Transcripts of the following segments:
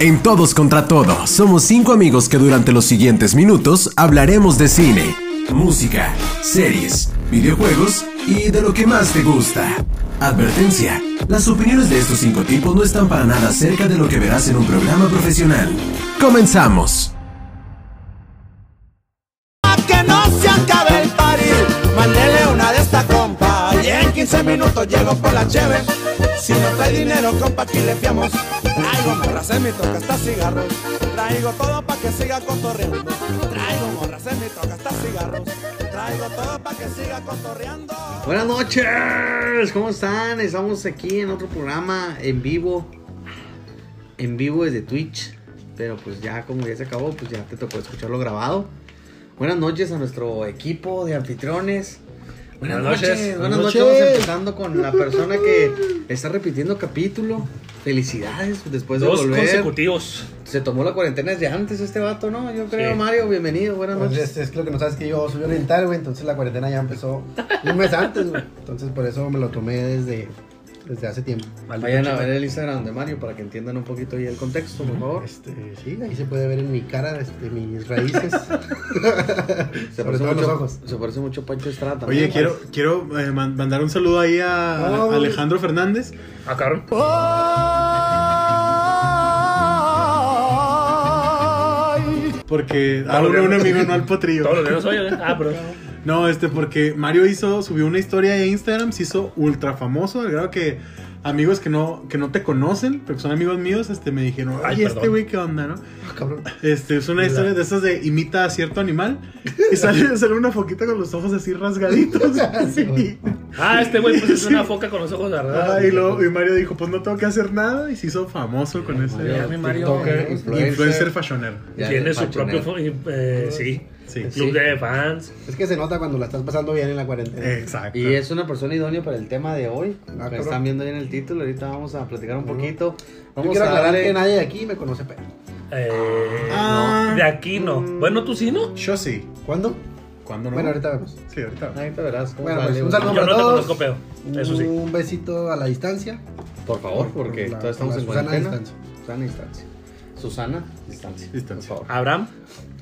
En Todos contra Todo, somos cinco amigos que durante los siguientes minutos hablaremos de cine, música, series, videojuegos y de lo que más te gusta. Advertencia, las opiniones de estos cinco tipos no están para nada cerca de lo que verás en un programa profesional. Comenzamos. que no se acabe el party. Mándele una de esta compa. Y en 15 minutos llego la. Si no trae dinero, compa, aquí le fiamos. Traigo morras en mi toca hasta cigarros. Traigo todo pa' que siga cotorreando. Traigo morras en mi toca hasta cigarros. Traigo todo pa' que siga cotorreando. Buenas noches, ¿cómo están? Estamos aquí en otro programa en vivo, en vivo desde Twitch, pero pues ya como ya se acabó, pues ya te tocó escucharlo grabado. Buenas noches a nuestro equipo de anfitriones. Buenas, Buenas noches. noches. Buenas noches. Vamos empezando con la persona que está repitiendo capítulo. Felicidades después de Dos volver. consecutivos. Se tomó la cuarentena desde antes este vato, ¿no? Yo creo, Sí. Mario, bienvenido, buenas Pues noches. es, es que lo que no sabes es que yo soy oriental, güey, entonces la cuarentena ya empezó un mes antes, güey. Entonces por eso me lo tomé desde, desde hace tiempo. Vayan a ver el Instagram de Mario para que entiendan un poquito ahí el contexto, por favor. Este, sí, ahí se puede ver en mi cara, este, mis raíces. Se parece, los mucho, ojos. se parece mucho a Pancho Estrada también. Oye, quiero, quiero eh, man- mandar un saludo ahí a Oh. a Alejandro Fernández. Ah, cabrón. Porque a un, un amigo, no al potrillo. Todos los días soy, ¿eh? Ah, pero. No, este, porque Mario hizo, subió una historia de Instagram, se hizo ultra famoso, al grado que amigos que no, que no te conocen, pero que son amigos míos, este, me dijeron, Ay, ay, este perdón. güey, ¿qué onda, no? Ah, cabrón. Este, es una historia de esas de imita a cierto animal y sale, sale una foquita con los ojos así rasgaditos. Sí, güey. Ah, este güey, pues es una foca con los ojos. Ah, y, luego, y Mario dijo, pues no tengo que hacer nada y se hizo famoso con ese Ya, mi Mario. TikToker, influencer fashionero. Ya, Tiene su propio. fo- eh, sí. Sí. Club Sí. de fans. Es que se nota cuando la estás pasando bien en la cuarentena. Exacto. Y es una persona idónea para el tema de hoy. Ah, que están viendo ahí en el título. Ahorita vamos a platicar un poquito. Yo Vamos quiero a aclarar darle. que nadie de aquí me conoce, pero. Eh, Ah. no, de aquí no. Bueno, tú sí, ¿no? Yo sí. ¿Cuándo? ¿Cuándo no? Bueno, ahorita vemos. Sí, ahorita. Ahorita verás cómo Bueno, sale, pues, un saludo Yo para no te todos. conozco, pedo. Eso sí. Un besito a la distancia. Por favor, porque La- todos estamos en Susana cuarentena. distancia. Susana distancia. Susana distancia. Distancia. Por favor. Abraham.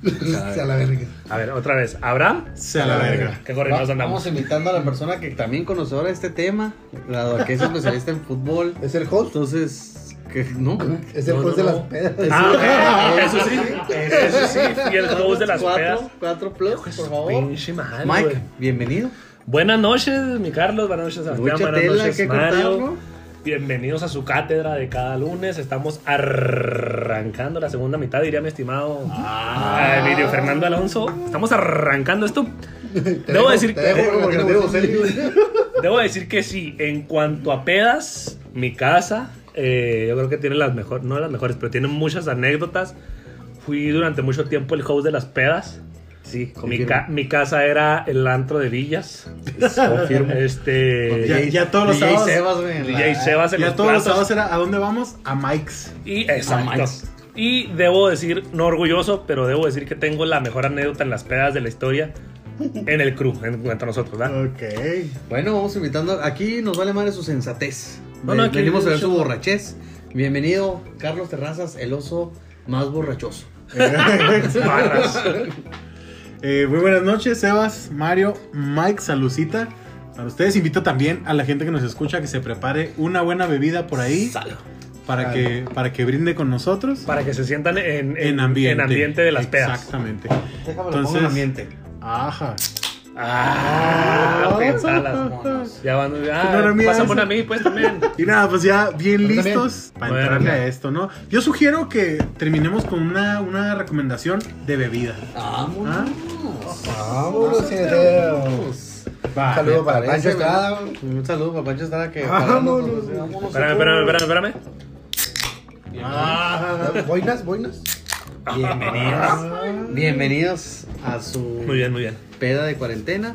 a la verga. A ver, otra vez. Abraham. Se a la verga. ¿Qué Va- andamos? Vamos invitando a la persona que también conocedora de este tema, la que es especialista en fútbol. ¿Es el host? Entonces, que no. Es el No, host no, de no. las pedas. Ah, ok, eso sí. Eso sí. Y el host de las cuatro, pedas. cuatro plus, por favor. Pinche madre, Mike, bienvenido. Buenas noches, mi Carlos. Buenas noches, Sebastián. Buenas noches, Mario. ¿no? Bienvenidos a su cátedra de cada lunes. Estamos arrancando la segunda mitad, diría mi estimado Ah. eh, Emilio Fernando Alonso. Estamos arrancando esto. Debo decir. Debo decir que sí, en cuanto a pedas, mi casa, eh, yo creo que tiene las mejores, no las mejores, pero tiene muchas anécdotas. Fui durante mucho tiempo el host de las pedas. Sí, Mi, confirmo. ca- mi casa era el antro de villas. Confirmo. Este. Ya- ya todos los DJ sábados- Sebas, güey. en DJ la- Sebas en Ya los todos los platos. sábados era, ¿a dónde vamos? A Mike's. Y exacto. Mike's. Y debo decir, no orgulloso, pero debo decir que tengo la mejor anécdota en las pedas de la historia en el crew, en, entre nosotros, ¿verdad? Ok. Bueno, vamos invitando. Aquí nos vale madre su sensatez. No, no, aquí Venimos a ver yo- su borrachez. Bienvenido, Carlos Terrazas, el oso más borrachoso. Barras. Eh, muy buenas noches, Sebas, Mario, Mike, Salucita. Para ustedes invito también a la gente que nos escucha que se prepare una buena bebida por ahí Salud. para que, para que brinde con nosotros Para que se sientan en, en ambiente. en ambiente de las pedas. Exactamente. Déjame Entonces- en ambiente. Ajá. Ah, pensalas, monos. Ya van. No Ah, pásame esa. a mí, pues también. Y nada, pues ya bien Yo listos para Bueno, entrarle a esto, ¿no? Yo sugiero que terminemos con una, una recomendación de bebida. Vámonos. ¿Ah? Vámonos, heredero. Va, Un saludo para Pancho Estrada. Un saludo para Pancho Estrada que. Vámonos. Vámonos. Espérame, espérame, espérame, espérame. Ah, Boinas, boinas. Bienvenidos. Bienvenidos a su Muy bien, muy bien. Peda de cuarentena.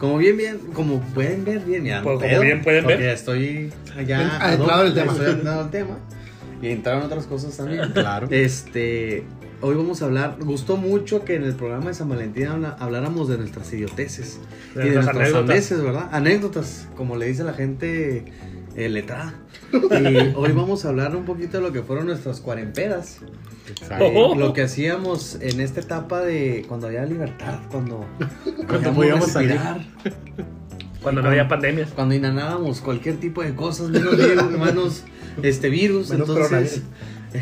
Como bien, bien, como pueden ver, bien, ya. Pues como bien pueden porque ver. Estoy allá. En- adentrado en el tema. Estoy adentrado tema. Y entraron otras cosas también. Claro. Este, hoy vamos a hablar, gustó mucho que en el programa de San Valentín habláramos de nuestras idioteces De y de nuestras anécdotas. ¿verdad? Anécdotas, como le dice la gente eh, letrada. Y hoy vamos a hablar un poquito de lo que fueron nuestras cuarempedas. Exacto. Oh. Lo que hacíamos en esta etapa de cuando había libertad, cuando, Cuando podíamos salir. respirar, Cuando no había pandemias. cuando inhalábamos cualquier tipo de cosas, menos virus, menos este virus. Menos entonces,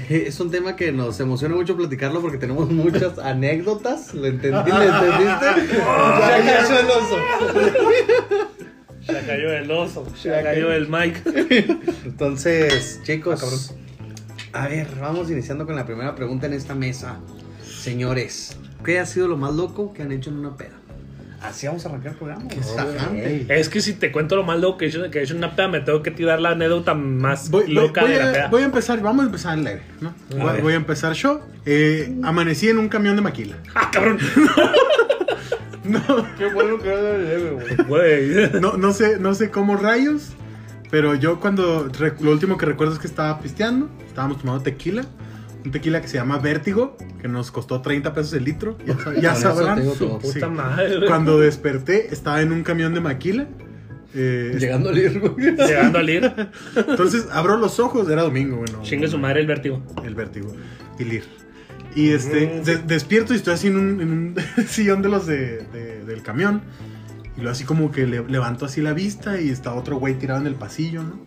es un tema que nos emociona mucho platicarlo porque tenemos muchas anécdotas. ¿Lo entendí? ¿Lo entendiste? Ya cayó el oso. Se cayó el oso, se cayó el Mike. Entonces, Ah, chicos, a ver, vamos iniciando con la primera pregunta en esta mesa. Señores, ¿qué ha sido lo más loco que han hecho en una peda? Así vamos a arrancar el programa. Tajante. Es que si te cuento lo más loco que he hecho, que he hecho en una peda, me tengo que tirar la anécdota más Voy, voy- loca voy de la a, peda. voy a empezar, vamos a empezar leve, ¿no? Voy, ver. voy a empezar yo. Eh, amanecí en un camión de maquila. ¡Ah, cabrón! No, Qué bueno que era güey. No, no sé, no sé cómo rayos, pero yo cuando lo último que recuerdo es que estaba pisteando, estábamos tomando tequila, un tequila que se llama Vértigo, que nos costó 30 pesos el litro, ya, sabrán. Sí. Puta madre. Cuando desperté estaba en un camión de maquila. eh, Llegando al ir, güey. Llegando al ir, entonces abro los ojos, era domingo, bueno. chingue su madre el vértigo. El vértigo. Y Lir. Y este, de- despierto y estoy así en un, en un sillón de los de, de- del camión. Y luego así como que le, levanto así la vista y está otro güey tirado en el pasillo, ¿no?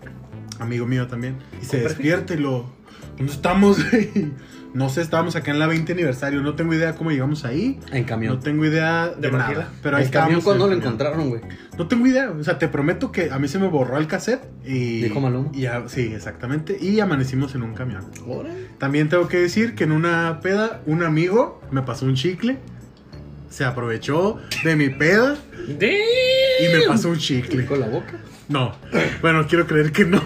Amigo mío también. Y se despierta y lo... ¿Dónde estamos? no sé, estábamos acá en la 20 aniversario. No tengo idea cómo llegamos ahí. En camión. No tengo idea de, nada. Pero ahí el camión cuando lo encontraron, güey. No tengo idea. O sea, te prometo que a mí se me borró el cassette y... Dijo Maluma. y sí, exactamente. Y amanecimos en un camión. También tengo que decir que en una peda, un amigo me pasó un chicle. Se aprovechó de mi peda y me pasó un chicle. Con la boca. No. Bueno, quiero creer que no.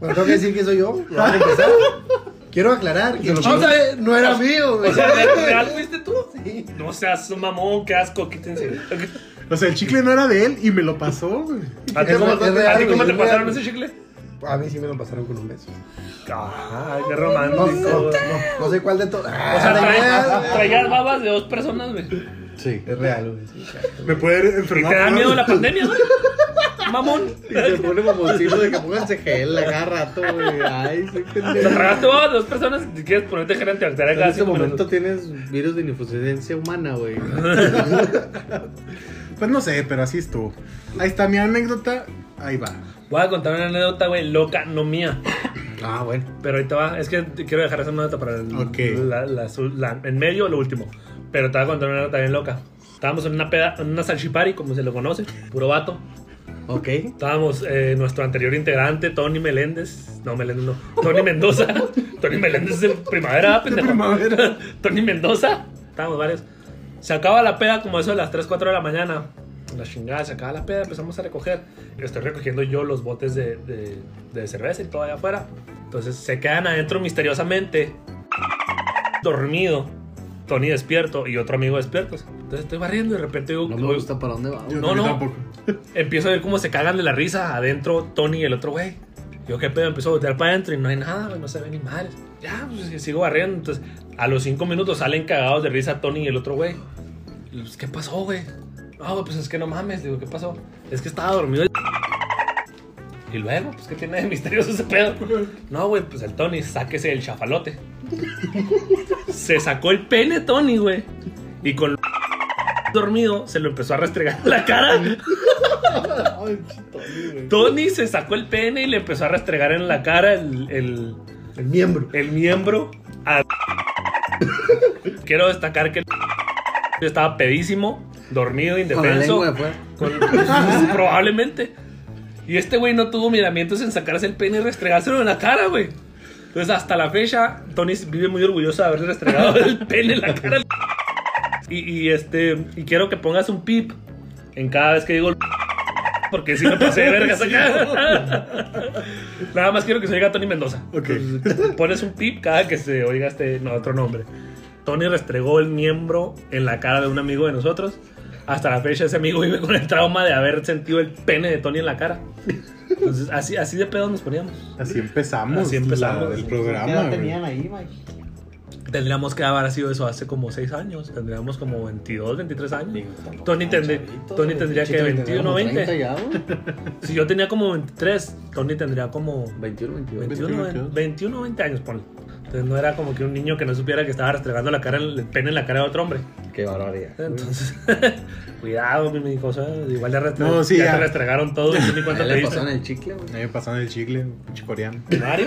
Bueno, tengo que decir que soy yo. Quiero aclarar que el Vamos chicle a ver. no era mío, güey. O sea, ¿de real fuiste tú? No seas un mamón, qué asco, quítense. O sea, el chicle no era de él y me lo pasó, güey. ¿A ti cómo, real, es real, a ti cómo güey, te pasaron real. ese chicle? A mí sí me lo pasaron con un beso. Ay, qué romántico. no, no, no sé cuál de todos. O sea, trae- traías babas de dos personas, güey. Sí. Es real, güey. sí, claro. Me puede ¿Y enfermar. te da miedo la pandemia, güey? Mamón. Y se pone mamoncito de que pónganse gel a cada rato, güey. Ay, soy Te pendejo. de dos personas y quieres ponerte gel antibacterial En cada este cinco momento minutos. tienes virus de insuficiencia humana, güey. Pues no sé, pero así estuvo. Ahí está mi anécdota. Ahí va. Voy a contar una anécdota, güey, loca, no mía. Ah, bueno. Pero ahorita va. Es que te quiero dejar esa anécdota para el, Ok. la, la- la- en medio o lo último. Pero te voy a contar una anécdota bien loca. Estábamos en una peda, en una salchipari, como se lo conoce, puro vato. Ok. Estábamos eh, nuestro anterior integrante, Tony Meléndez. No, Meléndez no. Tony Mendoza. Tony Meléndez es de primavera, pendejo. primavera. Tony Mendoza. Estábamos varios. Se acaba la peda como eso de las 3, 4 de la mañana. La chingada, se acaba la peda, empezamos a recoger. Estoy recogiendo yo los botes de, de, de cerveza y todo allá afuera. Entonces se quedan adentro misteriosamente. Dormido. Tony despierto y otro amigo despiertos. Entonces estoy barriendo y de repente digo, No me gusta para dónde va. No, no. tampoco. Empiezo a ver cómo se cagan de la risa adentro Tony y el otro güey. Yo qué pedo, empiezo a voltear para adentro y no hay nada, güey, no se ve ni madres. Ya, pues sigo barriendo. Entonces, a los cinco minutos salen cagados de risa Tony y el otro güey. Pues, ¿Qué pasó, güey? No, pues es que no mames. Digo, ¿qué pasó? Es que estaba dormido el... Y luego, pues, ¿qué tiene de misterioso ese pedo? No, güey, pues el Tony, sáquese el chafalote. Se sacó el pene Tony, güey. Y con dormido se lo empezó a restregar en la cara. Tony se sacó el pene y le empezó a restregar en la cara el, el, El miembro. el miembro. a- Quiero destacar que el estaba pedísimo, dormido, Con la indefenso. lengua. Con- probablemente. Y este güey no tuvo miramientos en sacarse el pene y restregárselo en la cara, güey. Entonces, hasta la fecha, Tony vive muy orgulloso de haberle restregado el pene en la cara. Y, y, este, y quiero que pongas un pip en cada vez que digo porque si me pasé de vergas acá. Nada más quiero que se oiga Tony Mendoza. Ok. Entonces, pones un pip cada que se oiga este no, otro nombre. Tony restregó el miembro en la cara de un amigo de nosotros. Hasta la fecha ese amigo vive con el trauma de haber sentido el pene de Tony en la cara. Entonces, así, así de pedo nos poníamos. Así empezamos. Así empezamos. la- el ¿Qué programa. edad güey. tenían ahí, Mike? Tendríamos que haber sido eso hace como 6 años. Tendríamos como 22, 23 años. Digo, Tony, tendría- chavitos, Tony tendría que Chito tendría 21, como 20. 30 ya. Si yo tenía como 23, Tony tendría como 21, 22. 21, 22. 21, 20 años, ponle. Entonces no era como que un niño que no supiera que estaba restregando la cara, el pene en la cara de otro hombre. Qué barbaridad. Entonces, cuidado, mi mi cosa. Igual ya, restre- No, sí, ya ya. te restregaron todo te pasó en el chicle, güey. A mí me pasaron el chicle, un pinche coreano. Mario,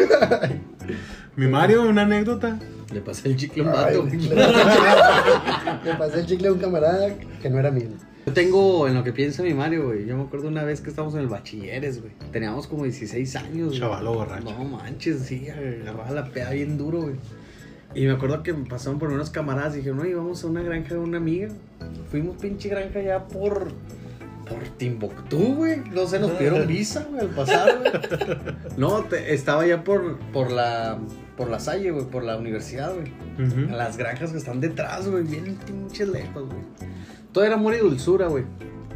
Mi Mario, una anécdota. Le pasé el chicle a un vato, le pasé el chicle a un camarada que no era mío. Yo tengo en lo que piensa mi Mario, güey. Yo me acuerdo una vez que estábamos en el bachilleres, güey. Teníamos como 16 años, güey. Chavalo borracho. No manches, sí, agarraba la peda bien duro, güey. Y me acuerdo que me pasaron por unos camaradas y dijeron, no, íbamos a una granja de una amiga. Fuimos pinche granja ya por. Por Timbuktu, güey. No sé, nos pidieron visa, güey, al pasar, güey. No, te- estaba ya por, por la. Por la Salle, güey, por la universidad, güey. Las granjas que están detrás, güey, bien pinches lejos, güey. Todo era amor y dulzura, güey.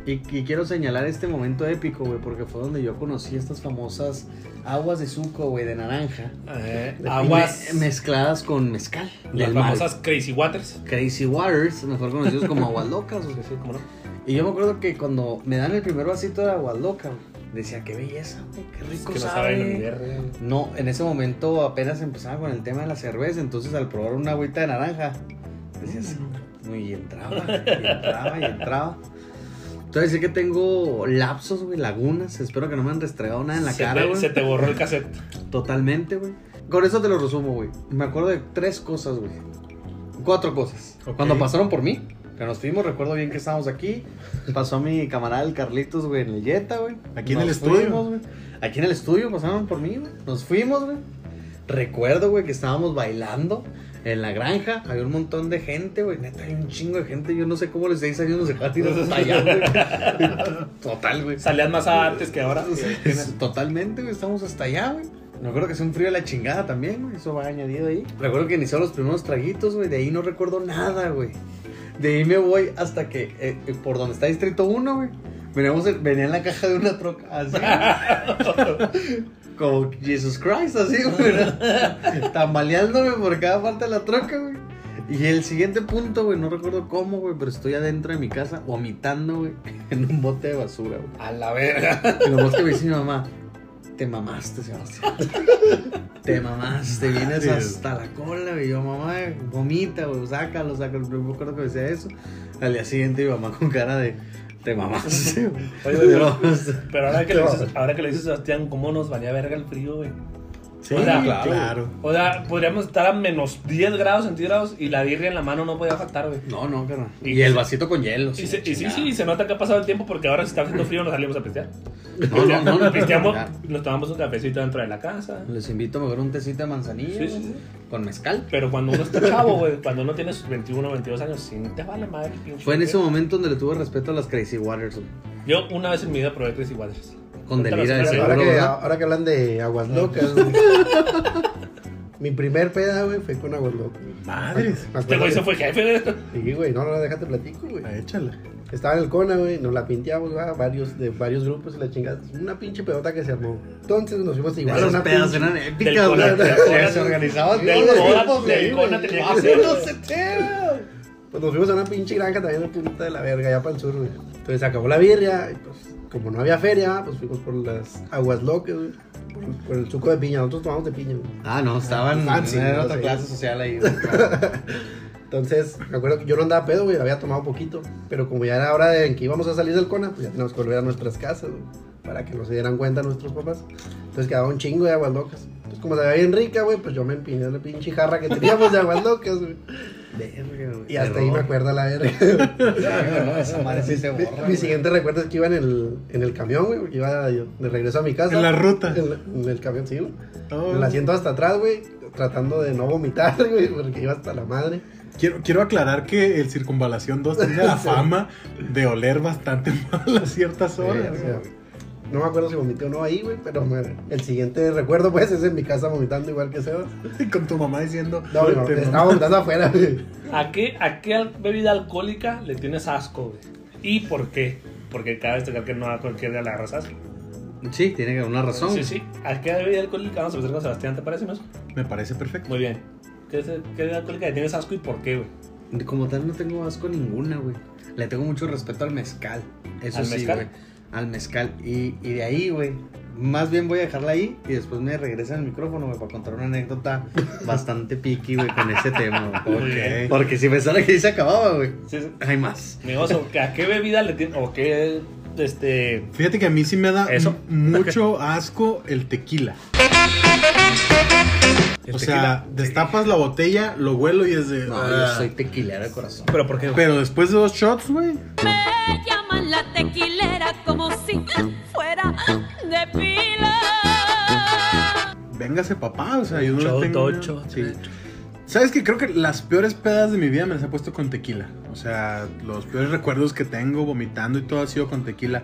Y, y quiero señalar este momento épico, güey, porque fue donde yo conocí estas famosas aguas de suco, güey, de naranja. eh, aguas, me- mezcladas con mezcal. las mar. famosas Crazy Waters. Crazy Waters, mejor conocidos como aguas locas, güey. Sí, cómo no. Y yo me acuerdo que cuando me dan el primer vasito de aguas locas, güey, decía, qué belleza, güey, qué rico que no sabe. saben ni verga. No, en ese momento apenas empezaba con el tema de la cerveza, entonces al probar una agüita de naranja, decías, y entraba, y entraba, y entraba. Entonces sí que tengo lapsos, güey, lagunas, espero que no me han restregado nada en la se, cara, güey. se te borró el cassette. Totalmente, güey. Con eso te lo resumo, güey. Me acuerdo de tres cosas, güey. Cuatro cosas. Cuando pasaron por mí, que nos fuimos, recuerdo bien que estábamos aquí. Pasó mi camarada el Carlitos, güey, en el Jetta, güey. Aquí en el estudio. fuimos, güey. Aquí en el estudio pasaron por mí, güey. Nos fuimos, güey. Recuerdo, güey, que estábamos bailando en la granja. Había un montón de gente, güey. Neta, hay un chingo de gente. Yo no sé cómo los seis años nos dejaron tirar hasta allá, güey. Total, güey. Salías más antes que ahora. Totalmente, güey, estamos hasta allá, güey. Me acuerdo que es un frío de la chingada también, güey. Eso va añadido ahí. Recuerdo que inició los primeros traguitos, güey. De ahí no recuerdo nada, güey. De ahí me voy hasta que, eh, eh, por donde está Distrito 1, güey. Veníamos en- venía en la caja de una troca, así. Como Jesus Christ, así, güey. ¿no? Tambaleándome por cada parte de la troca, güey. Y el siguiente punto, güey, no recuerdo cómo, güey, pero estoy adentro de mi casa vomitando, güey, en un bote de basura, güey. A la verga. Y lo más que me dice mi mamá, te mamaste, Sebastián. Te mamaste, vienes hasta la cola, güey. Y yo, mamá, vomita, güey, sácalo, sácalo. Yo me acuerdo que decía eso. Al día siguiente mi mamá con cara de, te güey. Oye, Pero- pero ahora, que le dices, ahora que le dices, Sebastián, ¿cómo nos valía verga el frío, güey? Sí, O sea, claro. O sea, podríamos estar a menos 10 grados centígrados y la birria en la mano no podía faltar, güey. No, no, carnal. Y- Y el vasito con hielo. Y, se- y sí, sí, se nota que ha pasado el tiempo porque ahora si está haciendo frío nos salimos a pistear. No, no, no, no, Pisteamos, nos tomamos un cafecito dentro de la casa. Les invito a beber un tecito de manzanilla, Sí, sí, güey, sí. con mezcal. Pero cuando uno está chavo, güey, cuando uno tiene sus 21 o 22 años, sí te vale madre. Fue en ese momento donde le tuve respeto a las Crazy Waters, güey. Yo una vez en mi vida probé Crazy Waters. Con delira de seguro, Ahora que, ahora que hablan de aguas locas, güey. Mi primer peda, güey, fue con aguas locas. Madres. Me Este acuerdo güey fue jefe. güey. Sí, güey, no, no, déjate platico, güey. Ah, Échala. Estaba en el Cona, güey, nos la pinteamos, va, varios, de varios grupos y la chingada. Una pinche pedota que se armó. Entonces nos fuimos igual a Esas una pedas pinche- eran épicas, güey. del. Se organizaban Del todos los Cona, grupos, del güey. Cona tenía Ah, que ser, güey. Pues nos fuimos a una pinche granja también en punta de la verga, allá para el sur, güey. Entonces se acabó la birria, y pues como no había feria, pues fuimos por las aguas locas, güey. Por, por el suco de piña, nosotros tomamos de piña, güey. Ah, no, estaban no otra sé. clase social ahí. güey. Entonces, me acuerdo que yo no andaba pedo, güey, había tomado poquito. Pero como ya era hora de en que íbamos a salir del Cona, pues ya teníamos que volver a nuestras casas, güey. Para que no se dieran cuenta nuestros papás. Entonces quedaba un chingo de aguas locas. Entonces, como se veía bien rica, güey, pues yo me empiné la pinche jarra que teníamos de aguas locas, güey. Y hasta ahí me acuerdo la verga. Mi, siguiente recuerdo es que iba en el, en el camión, güey, porque iba yo de regreso a mi casa. En la ruta. En, la- en el camión, sí, güey. Oh. En el asiento hasta atrás, güey, tratando de no vomitar, güey, porque iba hasta la madre. Quiero, quiero aclarar que el Circunvalación 2 tiene la fama de oler bastante mal a ciertas horas. Sí, no me acuerdo si vomité o no ahí, güey, pero me- el siguiente recuerdo, pues, es en mi casa vomitando igual que Sebas. Y con tu mamá diciendo. No, "Te estaba vomitando afuera, güey. ¿A qué, ¿A qué bebida alcohólica le tienes asco, güey? ¿Y por qué? Porque cada vez que no a cualquier día le agarras asco. Sí, tiene que haber una razón. Sí, sí. ¿A qué bebida alcohólica vamos a empezar con Sebastián? ¿Te parece más? Me parece perfecto. Muy bien. ¿Qué, qué alcohólica le tienes asco y por qué, güey? Como tal no tengo asco ninguna, güey. Le tengo mucho respeto al mezcal. Eso ¿Al sí, mezcal? güey. Al mezcal. Y, y de ahí, güey. Más bien voy a dejarla ahí y después me regresa el micrófono, güey, para contar una anécdota bastante piqui, güey, con ese tema, güey. Porque si pensara que ahí se acababa, güey. Sí, sí. Hay más. Mi oso, ¿a qué bebida le tienes? ¿O qué, este... Fíjate que a mí sí me da Eso. mucho asco el tequila. el O tequila? sea, destapas la botella, lo huelo y es de. No, ah. yo soy tequilero de corazón. ¿Pero por qué, güey? Pero después de dos shots, güey. Me llaman la tequilera fuera de pila. Véngase, papá. O sea, yo no tengo. ocho, Sí. ¿Sabes que Creo que las peores pedas de mi vida me las he puesto con tequila. O sea, los peores recuerdos que tengo vomitando y todo ha sido con tequila.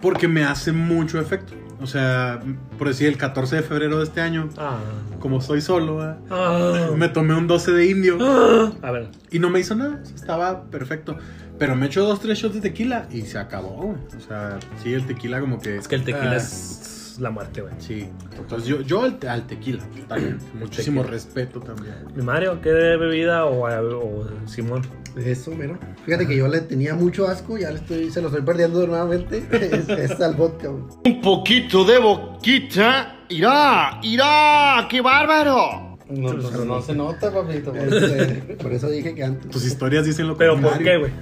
Porque me hace mucho efecto. O sea, por decir, el 14 de febrero de este año, Ah. como soy solo, ¿verdad? Ah. me tomé un 12 de indio. Ah. A ver, Y no me hizo nada, estaba perfecto. Pero me echo dos, tres shots de tequila y se acabó, güey. O sea, sí, el tequila como que... es que el tequila Ah, es la muerte, güey. Sí, entonces yo, yo al, al tequila, totalmente. Muchísimo respeto también. Mi Mario, ¿qué bebida o, o Simón? Eso, mira. Fíjate que yo le tenía mucho asco, ya le estoy, se lo estoy perdiendo nuevamente. es, es al vodka, güey. Un poquito de boquita. Irá, irá, qué bárbaro. No, pues, no se nota, papito. güey. Este, por eso dije que antes. Tus historias dicen lo ¿Pero por qué, güey?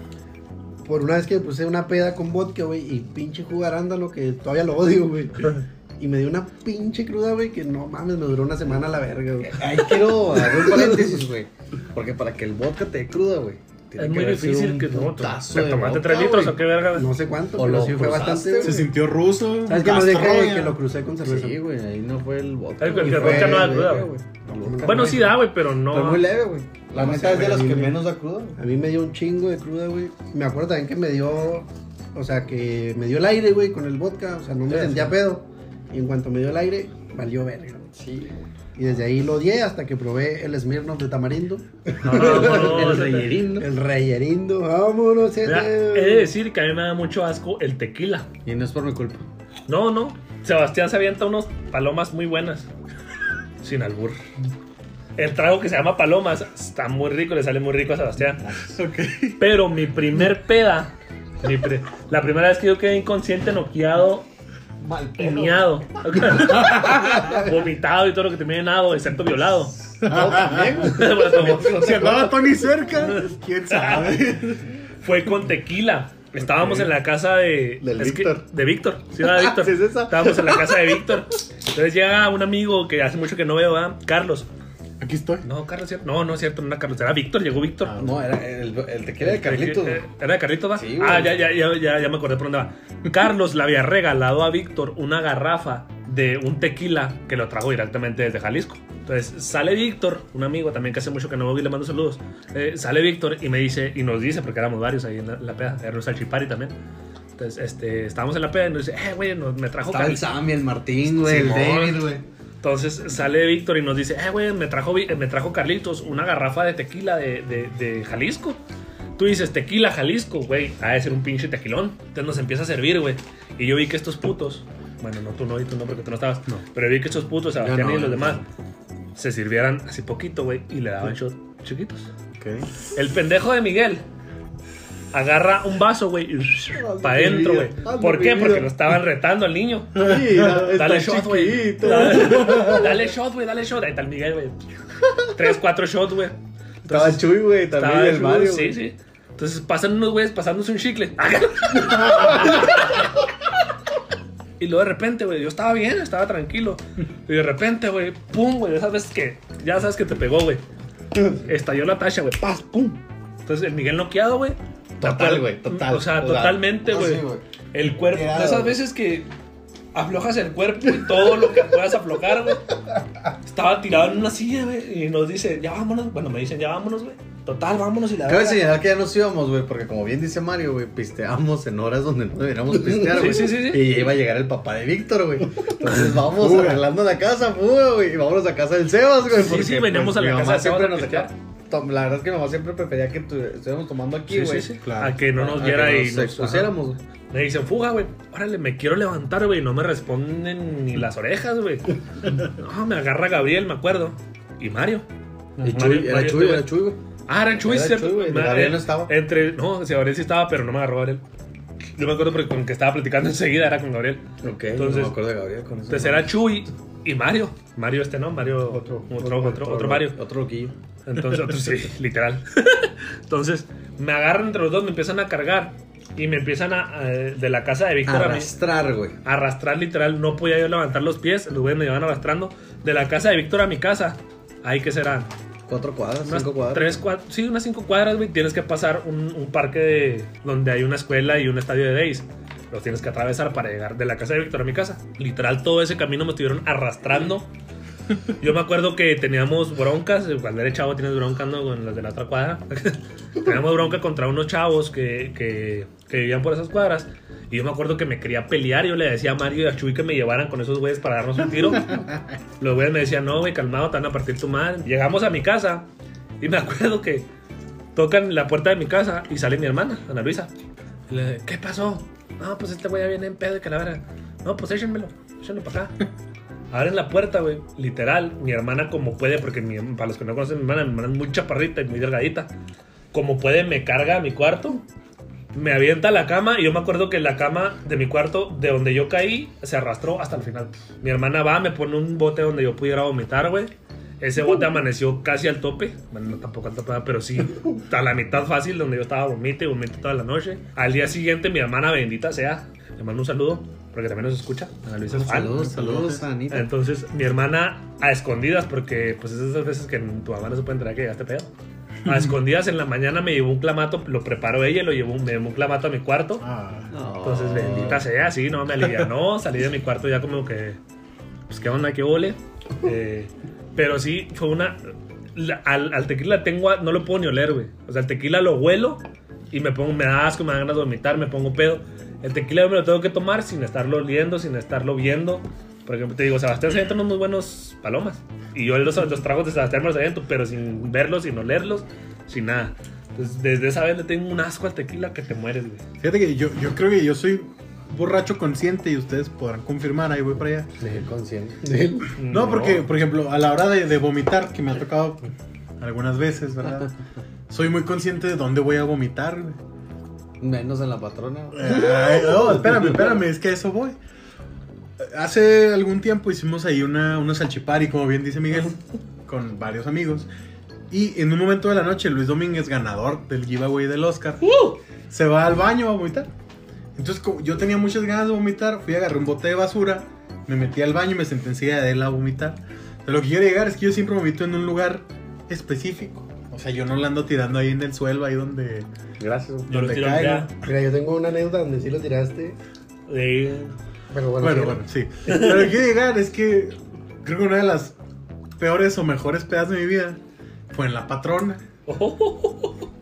Por una vez que me puse una peda con vodka, güey, y pinche jugarándalo que todavía lo odio, güey. Y me dio una pinche cruda, güey, que no mames, me duró una semana a la verga, güey. Ahí quiero hacer un paréntesis, güey. Porque para que el vodka te dé cruda, güey. Es que muy difícil que no. ¿Te tomaste vodka, 3 litros o qué verga? güey? No sé cuánto, O pero lo sí fue bastante. Se sintió ruso. ¿Sabes qué? No Gastroya. que lo crucé con cerveza. Sí, güey, ahí no fue el vodka. El- el güey. que Fue vodka no da cruda, güey. Bueno, sí da, güey, pero no. Fue muy leve, güey. La No neta sé, es de los que menos da cruda. güey. A mí me dio un chingo de cruda, güey. Me acuerdo también que me dio, o sea, que me dio el aire, güey, con el vodka. O sea, no me Sí, sentía sí. pedo. Y en cuanto me dio el aire, valió verga. güey. Sí. Y desde ahí lo odié hasta que probé el Smirnoff de tamarindo. No, no, no, no, El reyerindo. El reyerindo, vámonos. Mira, he de decir que a mí me da mucho asco el tequila. Y no es por mi culpa. No, no. Sebastián se avienta unos palomas muy buenas. Sin albur. El trago que se llama palomas está muy rico, le sale muy rico a Sebastián. Pero mi primer peda, mi pre- la primera vez que yo quedé inconsciente, noqueado miado. Vomitado y todo lo que termine nado, excepto violado. No, también. Si andaba Tony cerca, quién sabe. Fue con tequila. Estábamos en la casa de. Del es que- Víctor. de Víctor. Sí, era de Víctor. Sí, es esa. Estábamos en la casa de Víctor. Entonces llega un amigo que hace mucho que no veo, ¿verdad? Carlos. Aquí estoy. No, Carlos, ¿cierto? no, no es cierto, no era Carlos, era Víctor, llegó Víctor. Ah, No, era el, el tequila de Carlitos, Eh, güey. ¿Era de Carlitos, va? Sí, güey. ah, ya, ya, ya, ya, ya me acordé por dónde va. Carlos le había regalado a Víctor una garrafa de un tequila que lo trajo directamente desde Jalisco. Entonces sale Víctor, un amigo también que hace mucho que no veo y le mando saludos. Eh, sale Víctor y me dice, y nos dice, porque éramos varios ahí en la, la peda, era un salchipari también. Entonces, este, estábamos en la peda y nos dice, eh, güey, nos- me trajo Estaba el. Sammy, el Martín, güey, el. David, güey. Entonces sale Víctor y nos dice, eh, güey, me trajo, Vi- me trajo Carlitos una garrafa de tequila de, de- de Jalisco. Tú dices, tequila Jalisco, güey, ha de ser un pinche tequilón. Entonces nos empieza a servir, güey. Y yo vi que estos putos, bueno, no tú no y tú no porque tú no estabas, No. pero vi que estos putos, Sebastián no, y los demás, se sirvieran así poquito, güey, y le daban shot chiquitos. Ok. El pendejo de Miguel agarra un vaso, güey, para adentro, güey. ¿Por qué? Porque lo estaban retando al niño. Dale shot, güey. Dale, dale shot, güey, dale shot. Ahí está el Miguel, güey. Tres, cuatro shots, güey. Estaba Chuy, güey, también Estaba el Mario. Sí, sí. Entonces pasan unos güeyes pasándose un chicle. y luego de repente, güey, yo estaba bien, estaba tranquilo. Y de repente, güey, pum, güey, esas veces que ya sabes que te pegó, güey. Estalló la tacha, güey, paz, pum. Entonces el Miguel noqueado, güey. Total, güey, total. O sea, totalmente, no, güey. sí, el cuerpo. Tirado, de esas veces que aflojas el cuerpo y todo lo que puedas aflojar, güey. Estaba tirado en una silla, güey. Y nos dice, ya vámonos. Bueno, me dicen, ya vámonos, güey. Total, vámonos y la Cabe señalar que ya nos íbamos, güey, porque como bien dice Mario, güey, pisteamos en horas donde no deberíamos pistear, güey. sí, sí, sí. Y ya iba a llegar el papá de Víctor, güey. Entonces vamos arreglando la casa, fuga, güey, y vámonos a casa del Sebas, güey. Sí, sí, veníamos pues, a la mi casa mamá del Sebas siempre a nos pistear. dejaba- tom- La verdad es que mi mamá siempre prefería que tu- estuviéramos tomando aquí, güey. sí, sí. claro. A que no nos viera y nos expusiéramos. Me dicen, fuga, güey. Órale, me quiero levantar, güey. No me responden ni las orejas, güey. No, me agarra Gabriel, me acuerdo. Y Mario. Y Mario- Chuy, era Mario Chuy, era Chuy, güey. Ah, era Chuy, Era. Chuy, güey, Gabriel no estaba. Entre, no, sí, Gabriel sí estaba, pero no me agarró Gabriel. Yo me acuerdo porque con que estaba platicando enseguida era con Gabriel. Ok, Entonces- no me acuerdo de Gabriel con eso. Entonces era Chuy y Mario. Mario este, ¿no? Mario. Otro, otro, otro, otro, Mario. Otro loquillo. Entonces, sí, literal. Entonces, me agarran entre los dos, me empiezan a cargar y me empiezan a. a- de la casa de Víctor a mí. Arrastrar, güey. arrastrar literal, no podía yo levantar los pies, los güeyes me llevan arrastrando de la casa de Víctor a mi casa. Ahí que serán Cuatro cuadras, unas cinco cuadras. tres, cuatro, sí, unas cinco cuadras, güey. Tienes que pasar un, un parque de, donde hay una escuela y un estadio de Days. Los tienes que atravesar para llegar de la casa de Víctor a mi casa. Literal, todo ese camino me estuvieron arrastrando. Yo me acuerdo que teníamos broncas, cuando eres chavo tienes bronca ¿no? con las de la otra cuadra. teníamos bronca contra unos chavos que, que, que vivían por esas cuadras. Y yo me acuerdo que me quería pelear. Yo le decía a Mario y a Chuy que me llevaran con esos güeyes para darnos un tiro. Los güeyes me decían, no, güey, calmado, te van a partir tu madre. Llegamos a mi casa y me acuerdo que tocan la puerta de mi casa y sale mi hermana, Ana Luisa. Y le, ¿qué pasó? No, pues este güey ya viene en pedo y que la verga. No, pues échenmelo, échenlo para acá. Abren la puerta, güey. Literal, mi hermana como puede, porque mi- para los que no conocen mi hermana, mi hermana es muy chaparrita y muy delgadita. Como puede, me carga a mi cuarto, me avienta a la cama y yo me acuerdo que la cama de mi cuarto, de donde yo caí, se arrastró hasta el final. Mi hermana va, me pone un bote donde yo pudiera vomitar, güey. Ese bote amaneció casi al tope. Bueno, no tampoco al tope, pero sí a la mitad fácil, donde yo estaba vomite, vomite toda la noche. Al día siguiente, mi hermana bendita sea, le mando un saludo, porque también nos escucha. Ana Luisa es. Saludos, saludos, Anita. Entonces, mi hermana a escondidas, porque pues es esas veces que tu mamá no se puede enterar que llegaste pedo. A escondidas en la mañana me llevó un clamato, lo preparó ella, y lo llevó, me llevó un clamato a mi cuarto. Ah, Entonces, bendita sea, sí, no, me alivianó, salí de mi cuarto ya como que, pues qué onda, qué ole. Eh, pero sí, fue una, al, al tequila tengo, a- no lo puedo ni oler, güey. O sea, el tequila lo huelo y me pongo, me da asco, me da ganas de vomitar, me pongo pedo. El tequila yo me lo tengo que tomar sin estarlo oliendo, sin estarlo viendo. Porque te digo, Sebastián se avienta unos muy buenos palomas. Y yo los, los tragos de Sebastián me los aviento, pero sin verlos, sin olerlos, sin nada. Entonces, desde esa vez le tengo un asco al tequila que te mueres, güey. fíjate que yo, yo creo que yo soy borracho consciente y ustedes podrán confirmar, ahí voy para allá. Sí, consciente. No, porque, por ejemplo, a la hora de, de vomitar, que me ha tocado algunas veces, ¿verdad? Soy muy consciente de dónde voy a vomitar, güey. Menos en la patrona. Ay, no, espérame, espérame, es que a eso voy. Hace algún tiempo hicimos ahí una, una salchipari, como bien dice Miguel, con varios amigos. Y en un momento de la noche, Luis Domínguez, ganador del giveaway del Oscar, se va al baño a vomitar. Entonces, como yo tenía muchas ganas de vomitar, fui a agarrar un bote de basura, me metí al baño y me senté enseguida de él a vomitar. Lo que quiero llegar es que yo siempre vomito en un lugar específico. O sea, yo no la ando tirando ahí en el suelo, ahí donde, Gracias. Yo lo donde tiro ya. Mira, yo tengo una anécdota donde sí lo tiraste. Sí. Pero bueno, Bueno, sí, bueno, sí. Pero lo que quiero llegar es que creo que una de las peores o mejores pedas de mi vida fue en la patrona.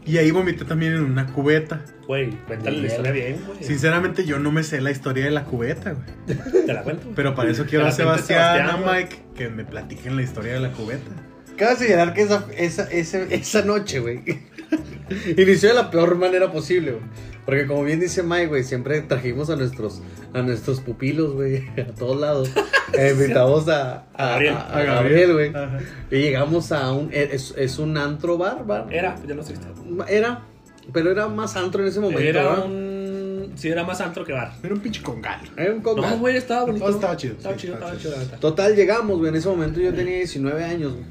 Y ahí vomité también en una cubeta. Güey, cuéntale la historia bien, güey. Sinceramente, yo no me sé la historia de la cubeta, güey. Te la cuento. Pero para eso quiero a Sebastián, Sebastián, a. Mike, que me platiquen la historia de la cubeta. Cabe señalar que esa, esa, ese- esa noche, güey, inició de la peor manera posible, güey. Porque como bien dice Mike, güey, siempre trajimos a nuestros, a nuestros pupilos, güey, a todos lados. Eh, invitamos a, a, Gabriel. a- a Gabriel, güey. Ajá. Y llegamos a un, es, es un antro bar, bar. Era, ya no sé. Era, pero era más antro en ese momento, Era ¿verdad? un. Sí, era más antro que bar. Era un pinche congal. Era un congal. No, güey, estaba bonito. No, estaba chido, Estaba sí, chido, estaba estaba chido, la. Total, llegamos, güey. En ese momento yo tenía 19 años, güey.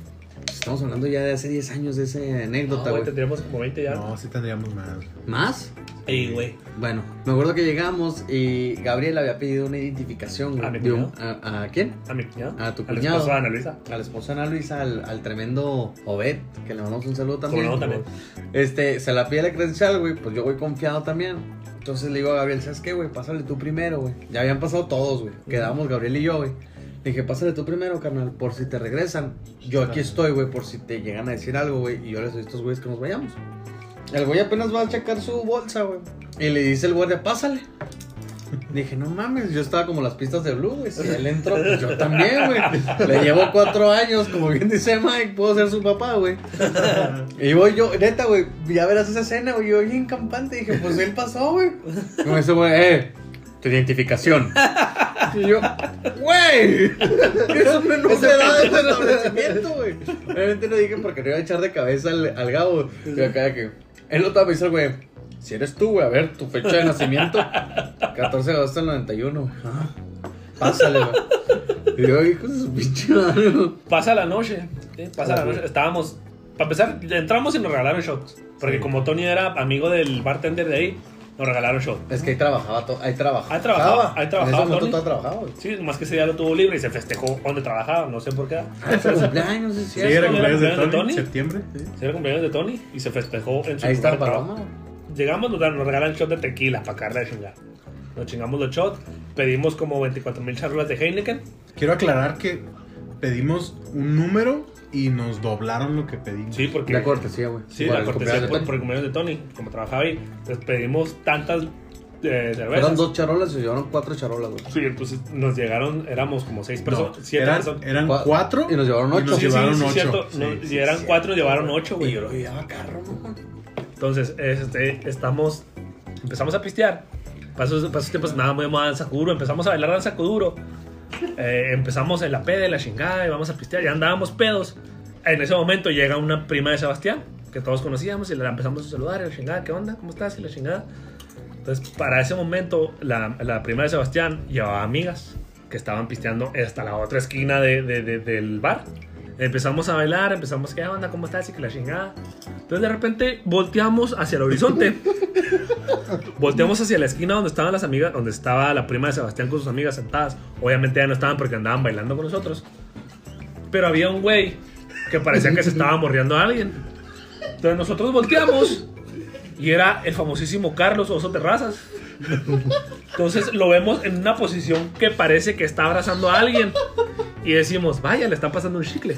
Estamos hablando ya de hace 10 años de esa No, anécdota, güey, güey. tendríamos como 20 ya. No, sí tendríamos más. ¿Más? Ey, güey. Bueno, me acuerdo que llegamos y Gabriel había pedido una identificación, güey. ¿A mi cuñado? a, ¿a quién? A mi cuñado. A tu cuñado. esposo de Ana Luisa. A la esposa de Ana Luisa, al, al tremendo Obed, que le mandamos un saludo también. no, también. Este, se la pide la credencial, güey, pues yo voy confiado también. Entonces le digo a Gabriel, ¿sabes qué, güey? Pásale tú primero, güey. Ya habían pasado todos, güey. Quedamos Gabriel y yo, güey. Dije, pásale tú primero, carnal, por si te regresan. Yo aquí estoy, güey, por si te llegan a decir algo, güey. Y yo les doy a estos güeyes que nos vayamos. El güey apenas va a checar su bolsa, güey. Y le dice el guardia, pásale. Dije, no mames, yo estaba como las pistas de Blue, güey. Si él entró, pues yo también, güey. Le llevo cuatro años, como bien dice Mike, puedo ser su papá, güey. Y voy yo, neta, güey, ya verás esa escena, güey. Yo bien campante, dije, pues él pasó, güey. Y me dice, güey, eh, tu identificación. Y yo, güey, es un menú de edad de establecimiento, güey. Obviamente no dije porque no iba a echar de cabeza al, al Gabo. Y acá de que. Él lo estaba pensando, güey. Si eres tú, güey, a ver, tu fecha de nacimiento. 14 de agosto del 91. güey. Ah, pásale, güey. Y yo, hijo de su pinche. Pasa la noche. ¿sí? Pasa la noche. Estábamos. Para empezar, entramos y nos regalaron shots. Porque como Tony era amigo del bartender de ahí, nos regalaron shots. Es que ahí trabajaba, to- ahí trabajaba. Ahí trabajaba, ahí En trabajaba ese momento Tony. todo trabajaba, güey. Sí, más que ese día lo tuvo libre y se festejó donde trabajaba, no sé por qué. Ah, fue cumpleaños, sí, Sí, sí. era cumpleaños de ¿Era Tony, Tony? septiembre. sí. Sí, era cumpleaños de Tony y se festejó en su Ahí está paloma. Llegamos, nos, dan- nos regalan shot de tequila para cargar de chingar. Nos chingamos los shots, pedimos como 24 mil charlas de Heineken. Quiero aclarar que pedimos un número y nos doblaron lo que pedimos. Sí, porque. La cortesía, güey. Sí, Por la cortesía por, por el cumpleaños de Tony, como trabajaba ahí. Entonces pedimos tantas eh, cervezas. Fueron dos charolas y se llevaron cuatro charolas, güey. Sí, entonces nos llegaron, éramos como seis No, personas, siete eran, personas. eran Cua- cuatro y nos llevaron ocho. nos Sí, llevaron sí, ocho. cierto. Sí, No, sí, si eran cuatro, nos llevaron ocho, Y güey. yo lo llevaba carro, ¿no? Entonces, este, estamos, empezamos a pistear. Para esos tiempos nada muy moda danza kuduro. Empezamos a bailar danza kuduro. Eh, empezamos en la peda, en la chingada, y vamos a pistear. Ya andábamos pedos. En ese momento llega una prima de Sebastián, que todos conocíamos, y la empezamos a saludar. Y la chingada, ¿qué onda? ¿Cómo estás? Y la chingada. Entonces, para ese momento, la, la prima de Sebastián llevaba amigas que estaban pisteando hasta la otra esquina de- de- de- del bar. Empezamos a bailar, empezamos, ¿qué onda? ¿Cómo estás? Y que la chingada. Entonces, de repente, volteamos hacia el horizonte. volteamos hacia la esquina donde estaban las amigas, donde estaba la prima de Sebastián con sus amigas sentadas. Obviamente ya no estaban porque andaban bailando con nosotros. Pero había un güey que parecía que se estaba morreando a alguien. Entonces nosotros volteamos y era el famosísimo Carlos Oso Terrazas. Entonces lo vemos en una posición que parece que está abrazando a alguien. Y decimos, vaya, le está pasando un chicle.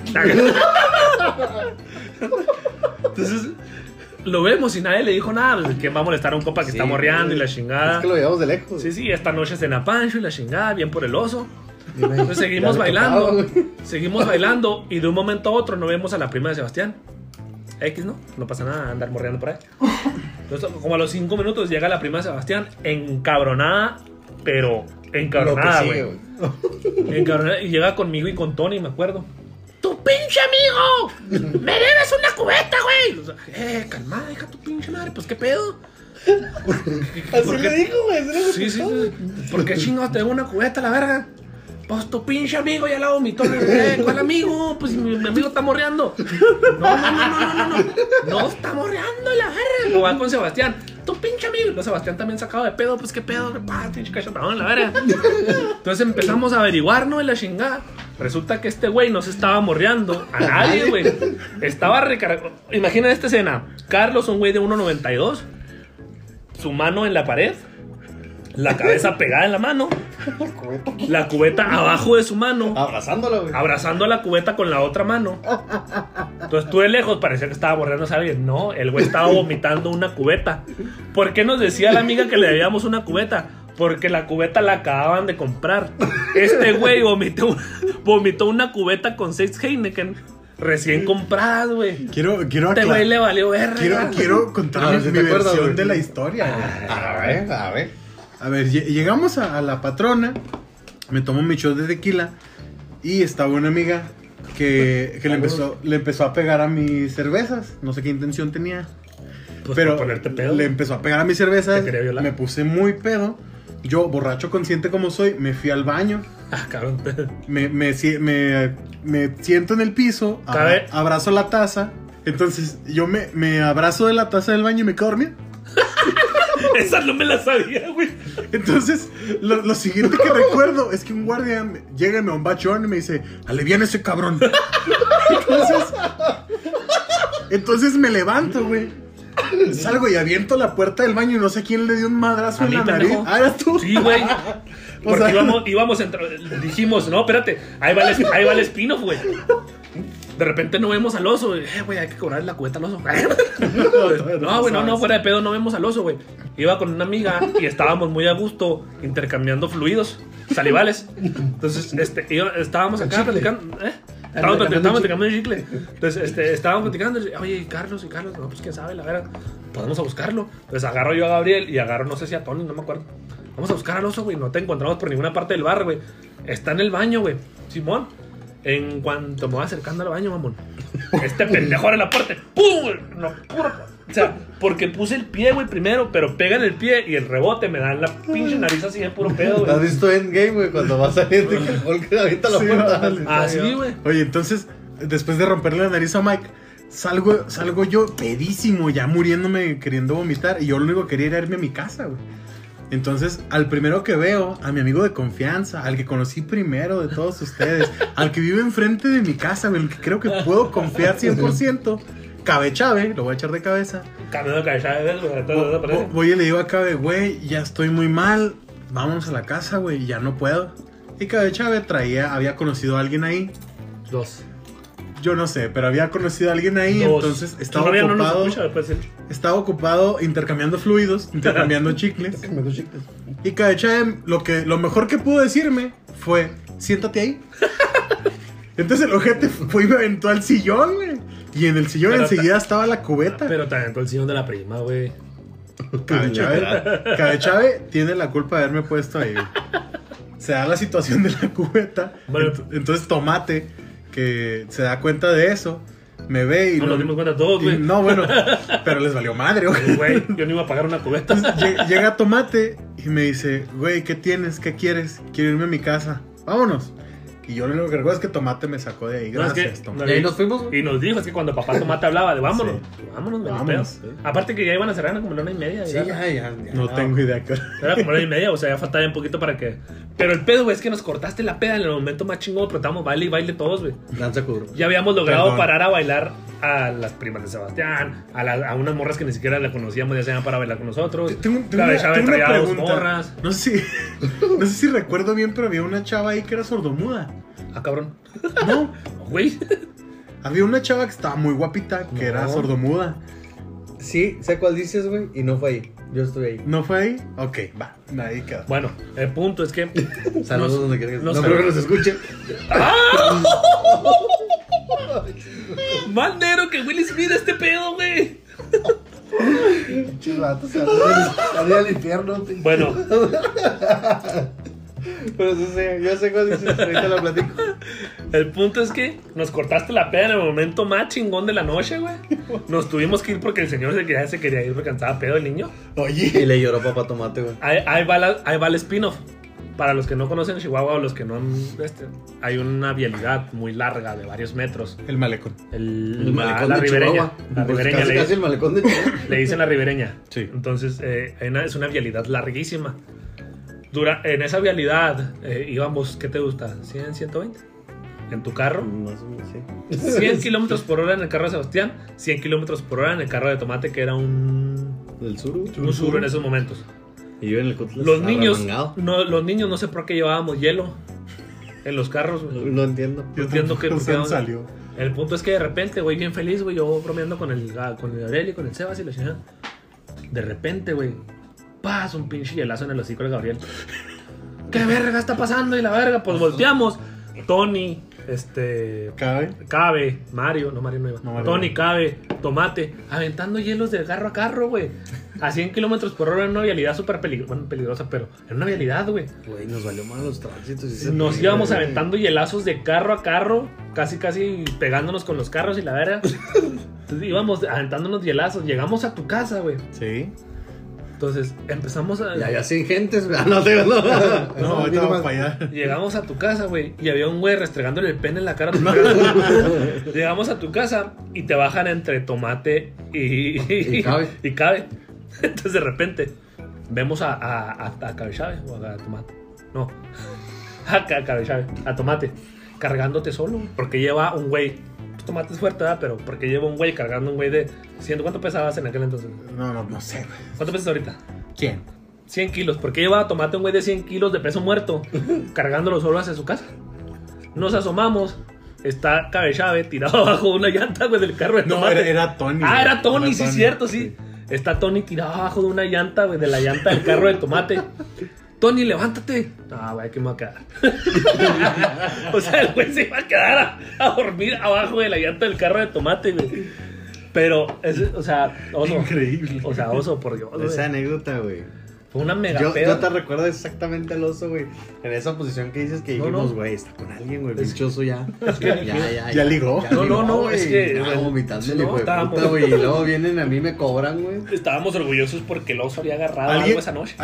Entonces lo vemos y nadie le dijo nada. Pues, ¿Quién va a molestar a un compa que está morreando y la Es chingada? que lo llevamos de lejos. Sí, sí, esta noche es en Apancho y la chingada, bien por el oso. Entonces seguimos bailando, seguimos bailando y de un momento a otro no vemos a la prima de Sebastián. X, ¿no? No pasa nada andar morreando por ahí. Entonces, como a los cinco minutos llega la prima de Sebastián encabronada, pero encabronada, güey. Encabronada, y llega conmigo y con Tony, me acuerdo. ¡Tu pinche amigo! ¡Me debes una cubeta, güey! O sea, eh, calmada, hija, tu pinche madre, pues qué pedo. Así le dijo, güey. Sí, sí, sí. ¿Por qué chingados te debo una cubeta, la verga? Pues tu pinche amigo ya la vomitó. ¿Cuál amigo? Pues mi, mi amigo está morreando. No, no, no, no, no, no. No está morreando la verga. Lo va con Sebastián. Tu pinche amigo. Y Sebastián también sacado de pedo. Pues qué pedo, pasa, pinche la verga. Entonces empezamos a averiguar, ¿no? En la chingada. Resulta que este güey no se estaba morreando a nadie, güey. Estaba recargado. Imagina esta escena. Carlos, un güey de 1.92. Su mano en la pared. La cabeza pegada en la mano. La cubeta abajo de su mano. Abrazándolo, güey. Abrazando la cubeta con la otra mano. Entonces tú de lejos parecía que estaba borrando a alguien. No, el güey estaba vomitando una cubeta. ¿Por qué nos decía la amiga que le debíamos una cubeta? Porque la cubeta la acababan de comprar. Este güey vomitó, vomitó una cubeta con seis Heineken recién compradas, güey. Quiero, quiero Este güey le valió verga. Quiero, quiero contar A ver mi, acuerdas, versión güey. de la historia. güey. A ver, a ver. A ver, lle- llegamos a, a la patrona, me tomo mi shot de tequila y estaba una amiga que, que le, empezó, le empezó a pegar a mis cervezas. No sé qué intención tenía. Pues pero ponerte pedo. le empezó a pegar a mis cervezas. Te quería violar. Me puse muy pedo. Yo, borracho consciente como soy, me fui al baño. Ah, cabrón. Me, me, me- me siento en el piso, abra- abrazo la taza. Entonces yo me, me abrazo de la taza del baño y me quedo dormido. Esa no me la sabía, güey. Entonces, lo, lo siguiente que recuerdo es que un guardia llega y me da un bachón y me dice, alivian ese cabrón. Entonces, entonces me levanto, güey. Salgo y aviento la puerta del baño y no sé quién le dio un madrazo A en la nariz. pendejo. Ah, eras tú. Sí, güey. O Porque sea- íbamos, íbamos a entrar. Dijimos, no, espérate. Ahí va el, ahí va el spin-off, güey. De repente no vemos al oso, güey. Eh, güey, hay que cobrar la cubeta al oso. no, güey, no, no, fuera de pedo, no vemos al oso, güey. Iba con una amiga y estábamos muy a gusto intercambiando fluidos salivales. Entonces, este, iba- estábamos acá platicando. ¿eh? Estábamos, plati- estábamos platicando en chicle. Entonces, este, estábamos platicando. Oye, ¿y Carlos y Carlos, no, pues quién sabe, la verdad. Podemos a buscarlo. Entonces agarro yo a Gabriel y agarro, no sé si a Tony, no me acuerdo. Vamos a buscar al oso, güey. No te encontramos por ninguna parte del bar, güey. Está en el baño, güey. Simón. En cuanto me voy acercando al baño, mamón. Este pendejo abre la puerta. ¡Pum! No, puro- O sea, porque puse el pie, güey, primero, pero pega en el pie y el rebote me da en la pinche nariz así de puro pedo, ¿Has güey. visto Endgame, güey? Cuando va saliendo y que el Hulk avienta la Sí, puerta. Así, güey. Oye, entonces, después de romperle la nariz a Mike, salgo, salgo yo pedísimo, ya muriéndome, queriendo vomitar. Y yo lo único que quería era irme a mi casa, güey. Entonces, al primero que veo, a mi amigo de confianza, al que conocí primero de todos ustedes, al que vive enfrente de mi casa, el que creo que puedo confiar 100%, Cabe Chave, lo voy a echar de cabeza. Cambiando de cabeza, ¿ves, güey? Todo- todo Vo- aparece. vo- Voy y le digo a Cabe, güey, ya estoy muy mal, vámonos a la casa, güey, ya no puedo. Y Cabe Chave traía, había conocido a alguien ahí, Dos. Yo no sé, pero había conocido a alguien ahí, Dos. entonces estaba Todavía no nos ocupado, escucha, después sí. estaba ocupado intercambiando fluidos, intercambiando chicles. Doy chicles. Y Cabe Chave, lo, que, lo mejor que pudo decirme fue, siéntate ahí. Entonces el ojete fue y me aventó al sillón, güey. Y en el sillón Pero enseguida estaba la cubeta. Pero también todo el sillón de la prima, güey. Cabe Chávez, Cabe Chávez tiene la culpa de haberme puesto ahí. Se da la situación de la cubeta. Bueno. Ent- entonces Tomate, que se da cuenta de eso, me ve y... No lo- nos dimos cuenta todos, güey. No, bueno, pero les valió madre, güey. Güey, yo no iba a pagar una cubeta. Lle- Llega Tomate y me dice, güey, ¿qué tienes? ¿Qué quieres? Quiero irme a mi casa. Vámonos. Y yo lo único que recuerdo es que Tomate me sacó de ahí. No, es que- Gracias, Tomate. no, Y ahí nos fuimos. Y nos dijo, es que cuando papá Tomate hablaba de vámonos, Sí. vámonos, güey, Vámonos, vámonos. Aparte que ya iban a cerrar como la una y media. Sí, ya. ya, ya. ya. No tengo idea. Era como la una y media, o sea, ya faltaba un poquito para que. Pero el pedo, güey, es que nos cortaste la peda en el momento más chingón, pero estábamos baile y baile todos, güey. Danza cubro. Ya habíamos logrado Perdón. parar a bailar a las primas de Sebastián, a, la- a unas morras que ni siquiera la conocíamos, ya se iban para bailar con nosotros. Tengo, tengo Cabe una, tengo una pregunta. morras. No sé, si, no sé si recuerdo bien, pero había una chava ahí que era sordomuda. Ah, cabrón. No, Güey. había una chava que estaba muy guapita, que era sordomuda. Sí, sé cuál dices, güey, y no fue ahí. Yo estoy ahí. ¿No fue ahí? Ok, va, ahí quedó. Bueno, el punto es que. Saludos Nos- donde quieras. nos- No creo que nos escuchen. Más negro que Will Smith este pedo, güey. Vatos, se al infierno. Bueno, Pero sí sé, yo sé cuál dices. Ahorita lo platico. el punto es que nos cortaste la peda en el momento más chingón de la noche, güey. Nos tuvimos que ir porque el señor se quería, se quería ir porque estaba pedo el niño. Y Oye, le lloró papá tomate, güey. Ahí, ahí va, la- ahí va el spin-off. Para los que no conocen Chihuahua o los que no han. Este, hay una vialidad muy larga de varios metros. el malecón. El, El malecón la de ribereña. Chihuahua. La Pues ribereña casi, le, casi el malecón de Chihuahua. le dicen la ribereña. Sí. Entonces, eh, hay una- es una vialidad larguísima. Dura, en esa vialidad eh, íbamos, ¿qué te gusta? ¿100, 120? En tu carro. Más o menos, sí. 100 kilómetros por hora en el carro de Sebastián, 100 kilómetros por hora en el carro de Tomate, que era un, Del sur, un sur en esos momentos. Y yo en el Cutlass Los niños, no, los niños no sé por qué llevábamos hielo en los carros. güey. No entiendo. Yo entiendo que No salió. El punto es que de repente, güey, bien feliz, güey, yo bromeando con el, ah, con el y con el Sebas y la chingada. De repente, güey, pasa un pinche hielazo en el hocico de Gabriel. ¿Qué verga está pasando? Y la verga, pues volteamos. Tony, este. Cabe. Cabe, Mario, no Mario no iba. No, Mario Tony, no. Cabe, Tomate, aventando hielos de carro a carro, güey. A 100 kilómetros por hora en una vialidad súper peligrosa, bueno, peligrosa, pero en una vialidad, güey. Güey, nos valió mal los tránsitos. y Nos íbamos aventando hielazos de carro a carro, casi casi pegándonos con los carros y la verga. Entonces íbamos aventándonos hielazos. Llegamos a tu casa, güey. Sí. Entonces empezamos a. Ya, ya sin gentes, güey. No, te no. No, ahorita vamos más. para allá. Llegamos a tu casa, güey, y había un güey restregándole el pene en la cara. a tu cara. Llegamos a tu casa y te bajan entre tomate y, Y Cabe. y cabe. Entonces de repente vemos a, a, a, a Cabe Chávez o a tomate. No, a Ca- Cabe Chávez, a tomate, cargándote solo. Porque lleva un güey. Pues, tomate es fuerte, ¿verdad? Pero porque lleva un güey cargando un güey de. ¿100? ¿Cuánto pesabas en aquel entonces? No, no, no sé, güey. ¿Cuánto pesas ahorita? ¿Quién? 100 kilos. ¿Por qué lleva a tomate un güey de 100 kilos de peso muerto cargándolo solo hacia su casa? Nos asomamos. Está Cabe Chávez tirado abajo de una llanta, güey, del carro de No, tomate. era, era Tony. ah, era Tony, sí, cierto, sí. Está Tony tirado abajo de una llanta, güey, de la llanta del carro de tomate. Tony, levántate. Ah, güey, que me voy a quedar. o sea, el güey se iba a quedar a, a dormir abajo de la llanta del carro de tomate, güey. Pero, es- o sea, oso. Increíble. O sea, oso, por Dios. Esa anécdota, güey. Fue una mega Yo, peda. yo te recuerdo exactamente al oso, güey. En esa posición que dices que dijimos, no. güey, está con alguien, güey. Es- Pinchoso ya. ya, ya, ya ligó. No, no, no, güey. es que- Ya vomitando el hijo de estábamos- puta, güey. Y luego vienen a mí me cobran, güey. Estábamos orgullosos porque el oso había agarrado ¿Alguien? algo esa noche.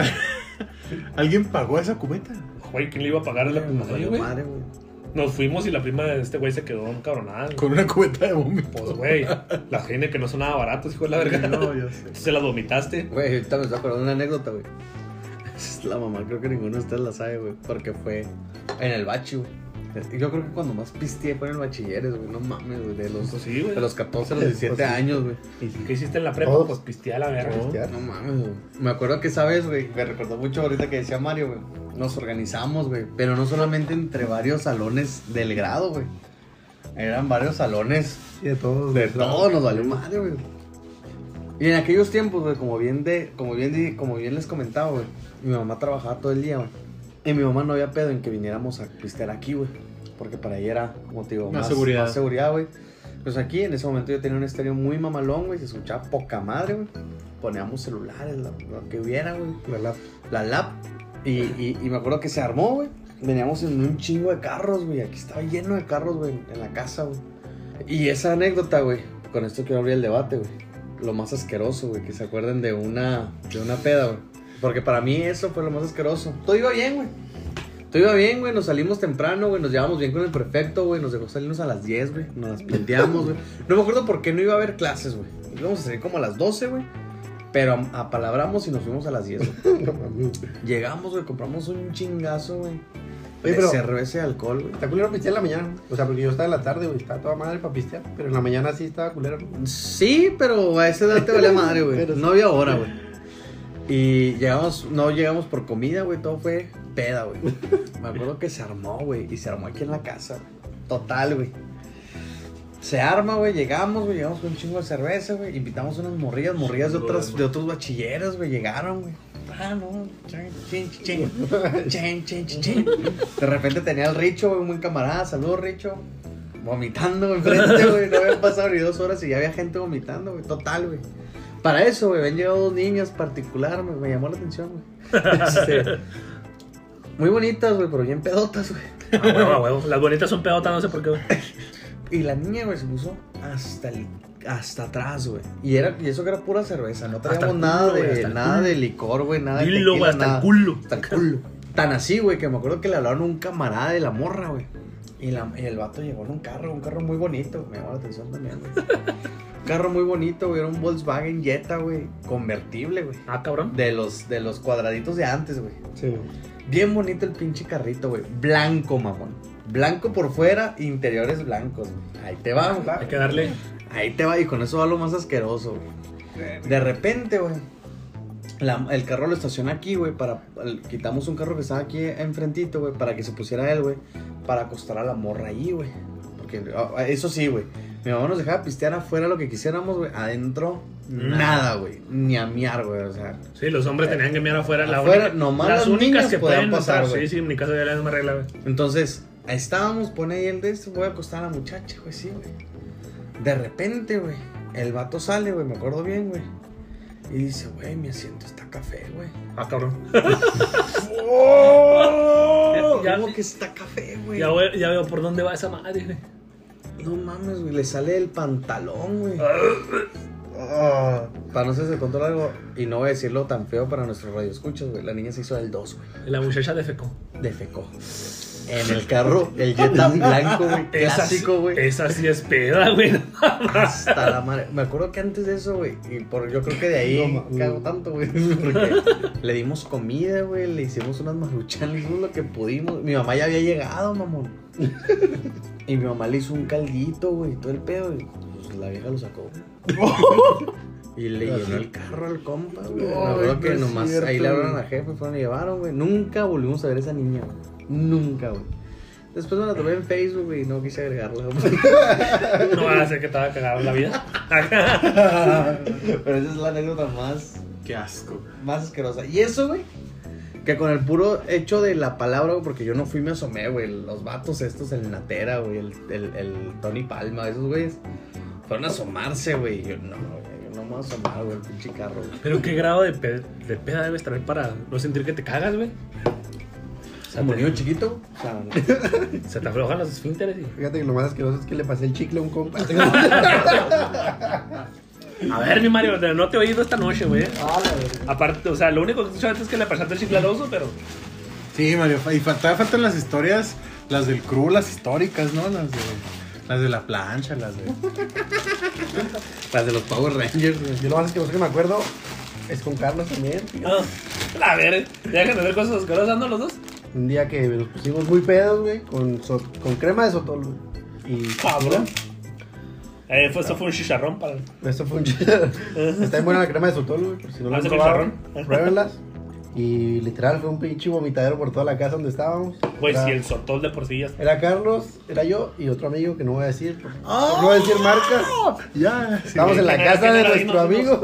¿Alguien pagó esa cubeta? Güey, ¿quién le iba a pagar a la güey? madre, güey. Nos fuimos y la prima de este güey se quedó encabronada. güey. Con una cubeta de vómito. Pues, güey, la gente que no son nada baratos, hijo de la verga. No, yo sé. Se las vomitaste. Güey, ahorita me estoy acordando una anécdota, güey. Es La mamá, creo que ninguno de ustedes la sabe, güey. Porque fue en el bachi, güey. Yo creo que cuando más pisteé fue en el bachilleres, güey. No mames, güey. De los, sí, güey. de los 14 a los 17 Pues años, güey. ¿Qué hiciste en la prepa? Todos. Pues pisteé a la verga. Pistear. No mames, güey. Me acuerdo que esa vez, güey, me recordó mucho ahorita que decía Mario, güey. Nos organizamos, güey. Pero no solamente entre varios salones del grado, güey. Eran varios salones Y de todos. de todo, nos valió madre, güey. Y en aquellos tiempos, güey, como bien de, como bien di- como bien les comentaba, güey, mi mamá trabajaba todo el día, güey. Y mi mamá no había pedo en que viniéramos a pistear aquí, güey. Porque para ella era, como te digo, Más más, seguridad. más seguridad, güey. Pues aquí, en ese momento yo tenía un estéreo muy mamalón, güey. Se escuchaba poca madre, güey. Poníamos celulares, lo, lo que hubiera, güey. La lap. La lap. Y, y, y me acuerdo que se armó, güey. Veníamos en un chingo de carros, güey. Aquí estaba lleno de carros, güey, en la casa, güey. Y esa anécdota, güey. Con esto quiero abrir el debate, güey. Lo más asqueroso, güey. Que se acuerden de una, de una peda, güey. Porque para mí eso fue lo más asqueroso. Todo iba bien, güey. Todo iba bien, güey. Nos salimos temprano, güey. Nos llevamos bien con el prefecto, güey. Nos dejó salirnos a las 10, güey. Nos las planteamos, güey. No me acuerdo por qué no iba a haber clases, güey. Íbamos a salir como a las 12, güey. Pero am- apalabramos y nos fuimos a las 10, güey. No mames. Llegamos, güey, compramos un chingazo, güey. Oye, pero- cerveza y alcohol, güey. Está culero pistear en la mañana. O sea, porque yo estaba en la tarde, güey. Estaba toda madre para pistear. Pero en la mañana sí estaba culero. ¿no? Sí, pero a esa edad te valía madre, güey. No había hora, güey. Y llegamos, no llegamos por comida, güey. Todo fue peda, güey. Me acuerdo que se armó, güey. Y se armó aquí en la casa. Total, güey. Se arma, güey. Llegamos, güey. Llegamos con un chingo de cerveza, güey. Invitamos unas morrillas, morrillas de otras, de otros bachilleros, güey. Llegaron, güey. Ah, no. Chin, chin, chin, chin. De repente tenía al Richo, güey, un buen camarada. Saludos, Richo. Vomitando enfrente, güey. No habían pasado ni dos horas y ya había gente vomitando, güey. Total, güey. Para eso, güey, habían llegado dos niñas particular, me, me llamó la atención, güey. Este, muy bonitas, güey, pero bien pedotas, güey. A huevo, a huevo. Las bonitas son pedotas, no sé por qué, güey. Y la niña, güey, se puso hasta el, hasta atrás, güey. Y era y eso que era pura cerveza, no traíamos nada de nada de licor, güey, nada de Dilo, tequila, güey, hasta el culo. Hasta el culo. Tan así, güey, que me acuerdo que le hablaron a un camarada de la morra, güey. Y, la- y el vato llegó en un carro, un carro muy bonito, me llamó la atención también, güey. Carro muy bonito, güey, era un Volkswagen Jetta, güey, convertible, güey. Ah, cabrón. De los, de los cuadraditos de antes, güey. Sí. Bien bonito el pinche carrito, güey. Blanco, mamón. Blanco por fuera, interiores blancos, güey. Ahí te va, güey. Hay que darle. Ahí te va, y con eso va lo más asqueroso, güey. De repente, güey. la- el carro lo estaciona aquí, güey, para... el- quitamos un carro que estaba aquí enfrentito, güey, para que se pusiera él, güey, para acostar a la morra ahí, güey. Porque, ah, eso sí, güey, mi mamá nos dejaba pistear afuera lo que quisiéramos, güey, adentro, nada, güey, ni a miar, güey, o sea... Sí, los hombres tenían que mirar afuera. La Afuera, única- nomás las las únicas que podían pasar, güey. Sí, sí, en mi casa ya la misma regla, güey. Entonces, ahí estábamos, pone ahí el de este, voy a acostar a la muchacha, güey, sí, güey. De repente, güey, el vato sale, güey, me acuerdo bien, güey. Y dice, güey, mi asiento está café, güey. Ah, cabrón. ¡Oh! Ya- ¿Cómo que está café, güey? Ya, ya veo por dónde va esa madre, güey. No mames, güey, le sale el pantalón, güey. Ah, Para no ser de control algo, y no voy a decirlo tan feo para nuestros radioescuchas, güey. La niña se hizo del 2, güey. La muchacha defecó. Defecó. En el carro, el Jetta blanco, güey. Clásico, güey. Esa sí es peda, güey. Hasta la madre. Me acuerdo que antes de eso, güey, y por, yo creo que de ahí No, cago tanto, güey. Porque le dimos comida, güey, le hicimos unas maruchanas, hicimos lo que pudimos. Mi mamá ya había llegado, mamón. Y mi mamá le hizo un caldito, güey, todo el pedo. Y pues la vieja lo sacó. Y le llenó el carro al compa, güey. Me acuerdo no que es nomás cierto, ahí le hablaron güey. a jefe, fueron y llevaron, güey. Nunca volvimos a ver a esa niña, güey. Nunca, güey. Después me la tomé en Facebook, güey, y no quise agregarla, güey. No va a ser que te va a cagar la vida. Pero esa es la anécdota más, Qué asco. más asquerosa. Y eso, güey, que con el puro hecho de la palabra, güey, porque yo no fui, me asomé, güey. Los vatos estos, el Natera, güey, el, el, el Tony Palma, esos güeyes, fueron a asomarse, güey. Yo no, güey, yo no me voy a asomar, güey, el pinche carro, güey. Pero qué grado de, pe- de peda debes traer para no sentir que te cagas, güey. O sea, Como niño chiquito, o sea, se te aflojan los esfínteres y... Fíjate que lo más asqueroso es que le pasé el chicle a un compa. A ver, mi Mario, no te he oído esta noche, güey. Aparte, o sea, lo único que escuché antes es que le pasaste el chicle al oso, pero... Sí, Mario. Y falta- faltan las historias, las del crew, las históricas, ¿no? Las de, las de la plancha, las de... las de los Power Rangers, güey. Yo lo más asqueroso que me acuerdo es con Carlos también. Ah, a ver, dejan de hacer cosas asquerosas, ¿no? Los dos. Un día que nos pusimos muy pedos, güey, con, so- con crema de sotol, güey. Y Cabrón. Eh, fue, eso fue un chicharrón para... Eso fue un chido. Está bien buena la crema de sotol, güey. Por si no la Ah, han ¿es probado, chicharrón? pruébenlas. Y literal fue un pinche vomitadero por toda la casa donde estábamos. Era- si el sotol de por sí ya está... Era Carlos, era yo y otro amigo que no voy a decir. Por, por no decir marcas. Ya, sí. Estábamos en la ¿quién era- casa de nuestro amigo.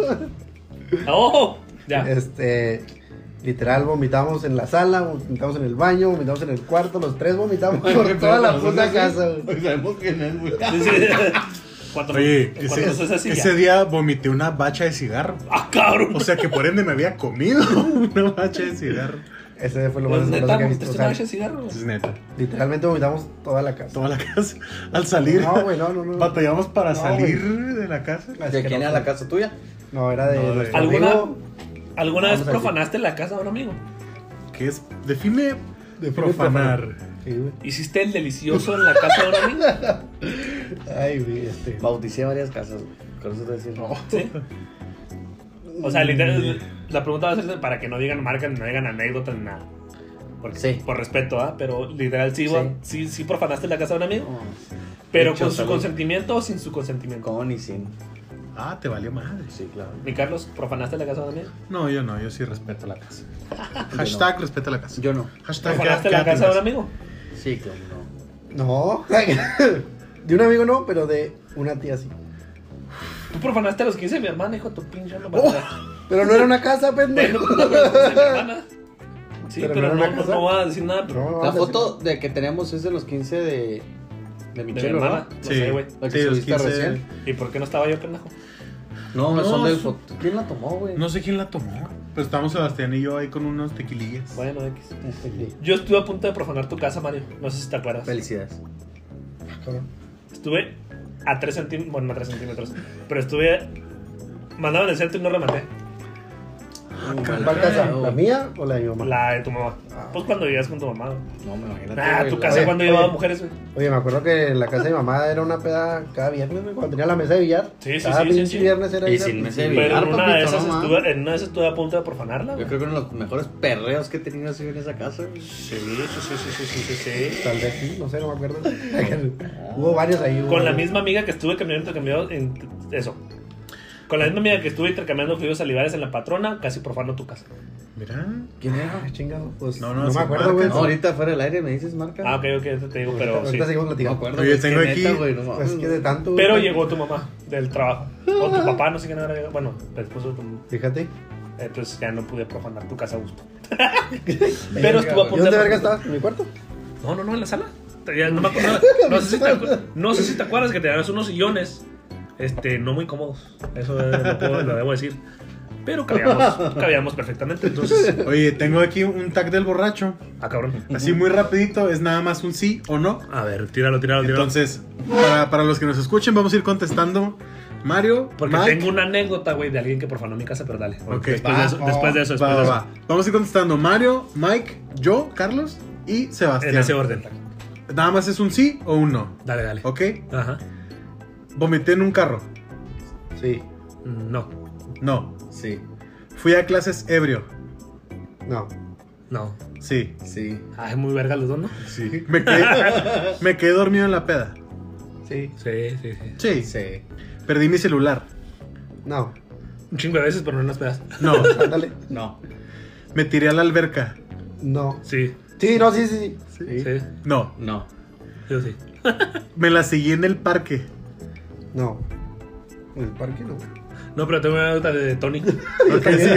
¡Oh! Ya. Este, literal, vomitamos en la sala, vomitamos en el baño, vomitamos en el cuarto, los tres vomitamos por toda la puta casa. güey. Sabemos quién es, güey. Cuando, Oye, cuando ese, es así, ese ya. día vomité una bacha de cigarro. ¡Ah, cabrón! O sea que por ende me había comido una bacha de cigarro. Ese fue lo más Pues, neta, que he ¿viste visto. o una sea, bacha de cigarro? Es neta. literalmente vomitamos toda la casa. Toda la casa. Al salir. No, güey, no, no, no. Batallamos para No, salir de la casa. ¿De quién era la casa tuya? No, era de No, de- nuestro ¿Alguna, amigo. ¿alguna vez profanaste la casa de un amigo? ¿Qué es? Define, Define profanar. Sí, güey. ¿Hiciste el delicioso en la casa de un amigo? Ay, güey, este. Bauticé varias casas, güey. Con eso te decía. Sí. O sea, literal, la pregunta va a ser para que no digan marca, no digan anécdotas ni nada. Porque, Sí. Por respeto, ¿ah? Pero literal, sí, Sí. sí, sí profanaste la casa de un amigo. No, Pero Dicho con su consentimiento o sin su consentimiento. Con y sin. Ah, te valió madre. Sí, claro. Mi Carlos, ¿profanaste la casa de un amigo? No, yo no, yo sí respeto la casa. Hashtag respeta la casa. Yo no. Hashtag ¿Profanaste la casa de un amigo? Sí, claro, no. No. de un amigo no, pero de una tía sí. Tú profanaste a los 15 de mi hermana, hijo de tu pinche no Oh, pero no era una casa, pendejo. Bueno, no, pero los 15 de mi hermana. Sí, Pero pero, no no, era una no, casa. no voy a decir nada. Pero No, La foto de que tenemos es de los 15 de. De de mi Michelle, hermana. ¿verdad? No Sí, sé, güey. La que sí, los subiste 15. recién. ¿Y por qué no estaba yo, pendejo? No, No, son del su- foto. ¿Quién la tomó, güey? No sé quién la tomó. Pero estábamos Sebastián y yo ahí con unos tequilillas. Bueno, X. Yo estuve a punto de profanar tu casa, Mario. No sé si te acuerdas. Felicidades. Estuve a 3 centímetros. Bueno, no a 3 centímetros. Pero estuve. Mandado en el centro y no rematé. ¿Cuál casa? ¿La mía o la de mi mamá? La de tu mamá. Pues cuando vivías con tu mamá. No, me imagino. Ah, tu casa Oye, cuando oye. llevaba mujeres, güey. Oye, me acuerdo que en la casa de mi mamá era una peda cada viernes, güey, cuando tenía la mesa de billar. Sí, sí, cada sí, sí, pinche sí. viernes era Y sin mesa de Pero billar, en una, de esas no estuve, en una de esas estuve a punto de profanarla, Yo creo que uno de los mejores perreos que he tenido así en esa casa, güey. Sí, sí, sí, sí, sí, sí, sí, sí. Tal vez sí, no sé, no me acuerdo. Hubo varios ahí. Con la misma amiga que estuve cambiando intercambiado en eso. Con la misma amiga que estuve intercambiando fluidos salivares en la patrona, casi profano tu casa. Mira. ¿Quién era? Ay, chingado, pues No, no, no, me acuerdo, güey. No, ahorita fuera del aire me dices marca. Ah, ok, ok, eso te digo, pero sí. Ahorita seguimos No me platicando. acuerdo. Oye, güey, es tengo que aquí- neta, güey, no es que de tanto. Pero llegó tu mamá del trabajo. O tu papá, no sé quién era. Bueno, el esposo de tu Fíjate. Entonces ya no pude profanar tu casa a gusto. Pero estuvo a ¿Y punto dónde de verga estabas? ¿En mi cuarto? No, no, no, en la sala. Ya no me acuerdo. No sé si te, no sé si te acuerdas que tenías unos sillones este, no muy cómodos. Eso lo, puedo- lo debo decir. Pero cabíamos, cabíamos perfectamente. Entonces, Oye, tengo aquí un tag del borracho. ah, cabrón. Así muy rapidito, es nada más un sí o no. A ver, tíralo, tíralo, tíralo. Entonces, para, para los que nos escuchen, vamos a ir contestando. Mario, Porque Mike, tengo una anécdota, güey, de alguien que profanó mi casa, pero dale. Ok. Después, Va, de eso, después de eso, después va, de va, eso. va. Vamos a ir contestando Mario, Mike, yo, Carlos y Sebastián. En ese orden. Nada más es un sí o un no. Dale, dale. ¿Ok? Ajá. Vomité en un carro. Sí. No, No. Sí, Fui a clases ebrio. No. no. Sí. sí. Ay, muy verga los dos, ¿no? Sí. Me quedé, me quedé dormido en la peda. Sí. Sí, sí, sí. Sí. Sí. Perdí mi celular. No. Un chingo de veces, pero no en las pedas. No. Ándale. No. Me tiré a la alberca. No. Sí, Sí, no, sí, sí. sí. sí. Sí. No. No. Yo sí. Me la seguí en el parque. No. En el parque no. No, pero tengo una anécdota de Tony. Ok, sí,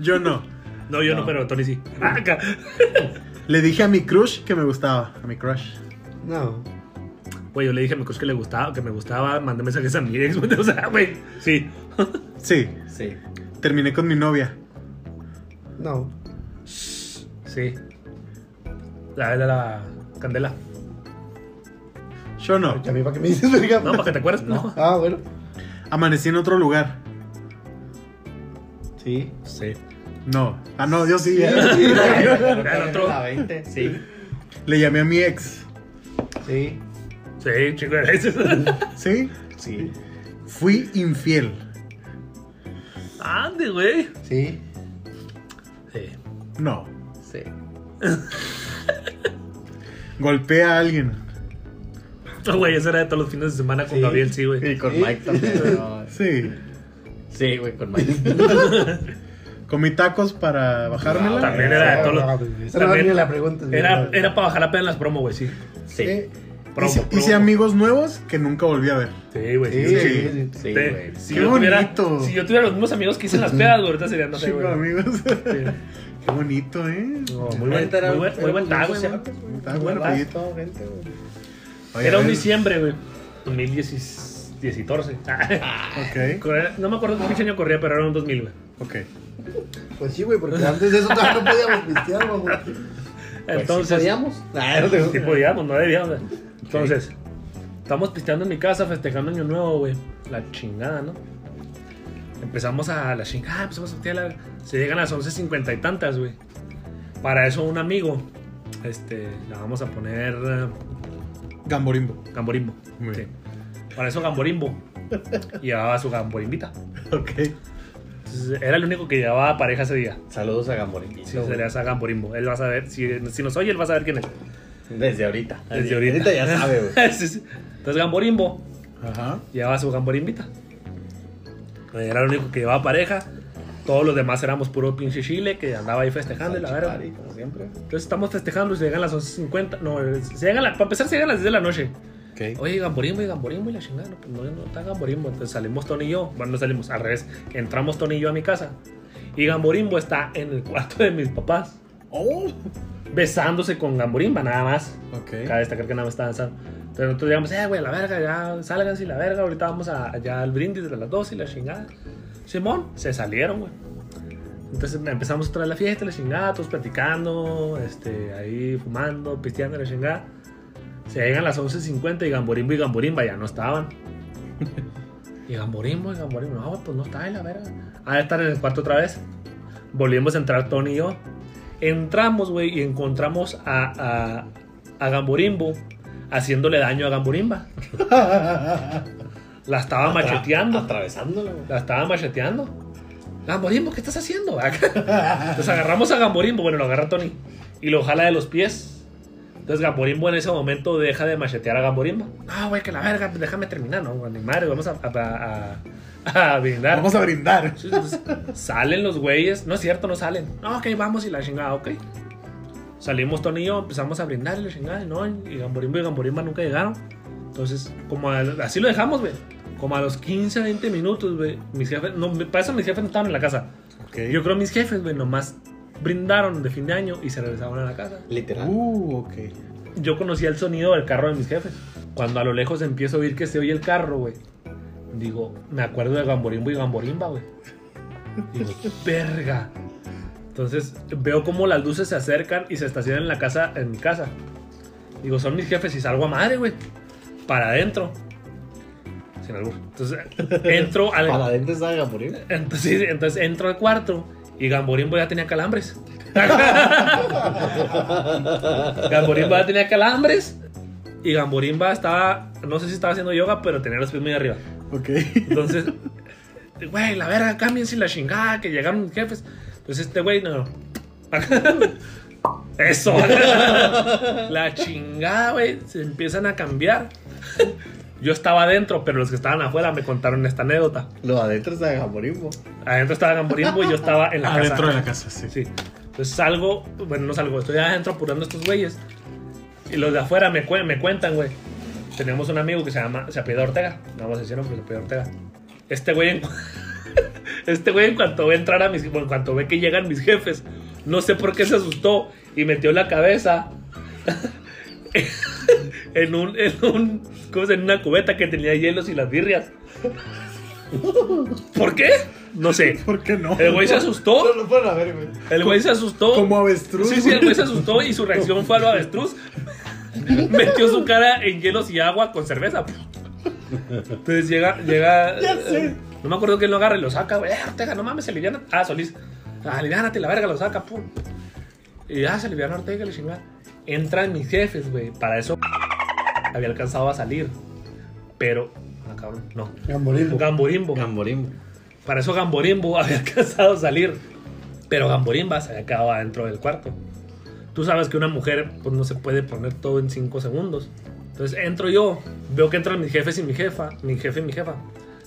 yo, no. No, yo no, No. pero Tony sí. Acá. Le dije a mi crush que me gustaba. A mi crush. No. Güey, yo le dije a mi coach que le gustaba, que me gustaba, mandé mensajes a mi ex, güey. O sea, güey, sí. Sí, Sí. terminé con mi novia. No. Sí. La de la candela. Yo no. ¿Y a mí para qué me dices, verga? No, para que te acuerdes, no. Ah, bueno. Amanecí en otro lugar. Sí. Sí. No. Ah, no, yo sí. El otro. La 20. Sí. Le llamé a mi ex. Sí. Sí, chico. ¿Sí? Sí. Fui infiel. Ande, güey. Sí. Sí. No. Sí. Golpeé a alguien. No, Güey, eso era de todos los fines de semana con Sí. Gabriel, sí, güey. Y con Mike también. ¿no? Sí. Sí, güey, con Mike. Comí tacos para bajármela. También era de todos los. No también la pregunta. Era, era para bajar la pena en las promo, güey, sí. Sí. Sí. Promo, hice, promo. hice amigos nuevos que nunca volví a ver. Sí, güey, sí. Sí, sí. sí, sí. Sí, Te- güey. si, Qué yo tuviera, bonito. si yo tuviera los mismos amigos que hice en las pedas, güey, ahorita sería, no sé, güey. amigos. Sí. Qué bonito, ¿eh? No, muy buen, muy buen, muy buen taco, Muy buen. Todo, gente, güey. Oye, Era a un diciembre, güey. 2014. Ok, No me acuerdo qué año corría, pero era un 2000, güey. ok. Pues sí, güey, porque antes de eso todavía no podíamos pistear, güey. Entonces, ¿Sí podíamos? Ah, no te- Sí podíamos, no debíamos. Entonces, estamos pisteando en mi casa, festejando Año Nuevo, güey. La chingada, ¿no? Empezamos a la chingada, empezamos a pistear. la- Se llegan a las 11.50 y tantas, güey. Para eso un amigo, este, le vamos a poner eh, Gamborimbo. Gamborimbo. Muy Sí. bien. Para eso Gamborimbo. Llevaba su Gamborimbita. Ok. Entonces, era el único que llevaba pareja ese día. Saludos a Gamborín. Sí, sería esa Gamborimbo. Él va a saber, si, si nos oye, él va a saber quién es. Desde ahorita. Desde ahorita. ya sabe, güey. Sí, sí. Entonces Gamborimbo Ajá. llevaba su Gamborimbita. Era el único que llevaba pareja. Todos los demás éramos puro pinche chile que andaba ahí festejando y la verdad. Chipari, como siempre. Entonces estamos festejando y se llegan las 11.50. No, se llegan la- para empezar se llegan las 10 de la noche. Ok. Oye, Gamborimbo y Gamborimbo y la chingada. No, pues no, no está Gamborimbo. Entonces salimos Tony y yo. Bueno, no salimos, al revés. Entramos Tony y yo a mi casa. Y Gamborimbo está en el cuarto de mis papás. Oh. Besándose con Gamborimba, nada más. Ok. Cabe destacar que nada más está danzando. Entonces nosotros digamos, eh, güey, la verga, ya sálganse y la verga. Ahorita vamos a, allá al brindis de las 12 y la chingada. Simón, se salieron, güey. Entonces empezamos otra vez la fiesta, la chingada, todos platicando, este, ahí fumando, pisteando la chingada. Se llegan las 11.50 y Gamborimbo y Gamborimba ya no estaban. Y Gamborimbo y Gamborimbo, no, pues no está en la verga. A estar en el cuarto otra vez. Volvimos a entrar Tony y yo. Entramos, güey, y encontramos a, a, a Gamborimbo haciéndole daño a Gamborimba. La estaba macheteando. Atravesándola, güey. La estaba macheteando. Gamborimbo, ¿qué estás haciendo? Entonces agarramos a Gamborimbo, bueno, lo agarra Tony y lo jala de los pies. Entonces Gamborimbo en ese momento deja de machetear a Gamborimbo. No, güey, que la verga, déjame terminar, no, ni madre, vamos a, a, a- a brindar. Vamos a brindar. Entonces, salen los güeyes, no es cierto, no salen. No, ok, vamos y la chingada, ok. Salimos Tony y yo, empezamos a brindar y la chingada, y no, y Gamborimbo y Gamborimba nunca llegaron. Entonces, como a- así lo dejamos, güey. Como a los 15, 20 minutos, güey, mis jefes, no, para eso mis jefes no estaban en la casa. Ok. Yo creo mis jefes, güey, nomás brindaron de fin de año y se regresaron a la casa. Literal. Uh, ok. Yo conocía el sonido del carro de mis jefes. Cuando a lo lejos empiezo a oír que se oye el carro, güey. Digo, me acuerdo de Gamborimbo y Gamborimba, güey. Digo, verga. Entonces veo cómo las luces se acercan y se estacionan en la casa, en mi casa. Digo, son mis jefes y salgo a madre, güey. Para adentro. Sin albur. Entonces entro al. Para adentro estaba Gamborín. Entonces, sí, entonces entro al cuarto y Gamborimbo ya tenía calambres. Gamborimba ya tenía calambres y Gamborimba estaba, no sé si estaba haciendo yoga, pero tenía los pies muy arriba. Ok. Entonces, güey, la verga, cámbiense la chingada, que llegaron jefes. Entonces este güey, no. Eso. la chingada, güey, se empiezan a cambiar. Yo estaba adentro, pero los que estaban afuera me contaron esta anécdota. Lo adentro estaba Gamborimbo. Adentro estaba Gamborimbo y yo estaba en la casa. Adentro de la casa, sí. Sí. Entonces salgo, bueno, no salgo, estoy adentro apurando a estos güeyes. Y los de afuera me, cuen- me cuentan, güey. Tenemos un amigo que se llama, se apellida Ortega. No vamos a decir nombre, se apellida Ortega. Este güey, en, este güey en cuanto ve entrar a mis, bueno, en cuanto ve que llegan mis jefes, no sé por qué se asustó y metió la cabeza en un, en un, ¿cómo se llama? En una cubeta que tenía hielos y las birrias. ¿Por qué? No sé. ¿Por qué no? El güey se asustó. No lo pueden a ver, güey. El güey se asustó. Como avestruz. Sí, sí, el güey se asustó y su reacción fue a lo avestruz. Metió su cara en hielos y agua con cerveza. Entonces llega, llega. eh, No me acuerdo quién lo agarra y lo saca, güey. "Eh, Ortega, no mames, se aliviana. Ah, Solís. Aliviánate, la verga, lo saca, pum. Y ya se aliviana Ortega, le chingada. Entran mis jefes, güey. Para eso había alcanzado a salir. Pero. Ah, cabrón, no. Gamborimbo. Gamborimbo. Gamborimbo. Para eso Gamborimbo había alcanzado a salir. Pero Gamborimba se había quedado adentro del cuarto. Tú sabes que una mujer pues, no se puede poner todo en 5 segundos. Entonces entro yo, veo que entran mis jefes y mi jefa, mi jefe y mi jefa.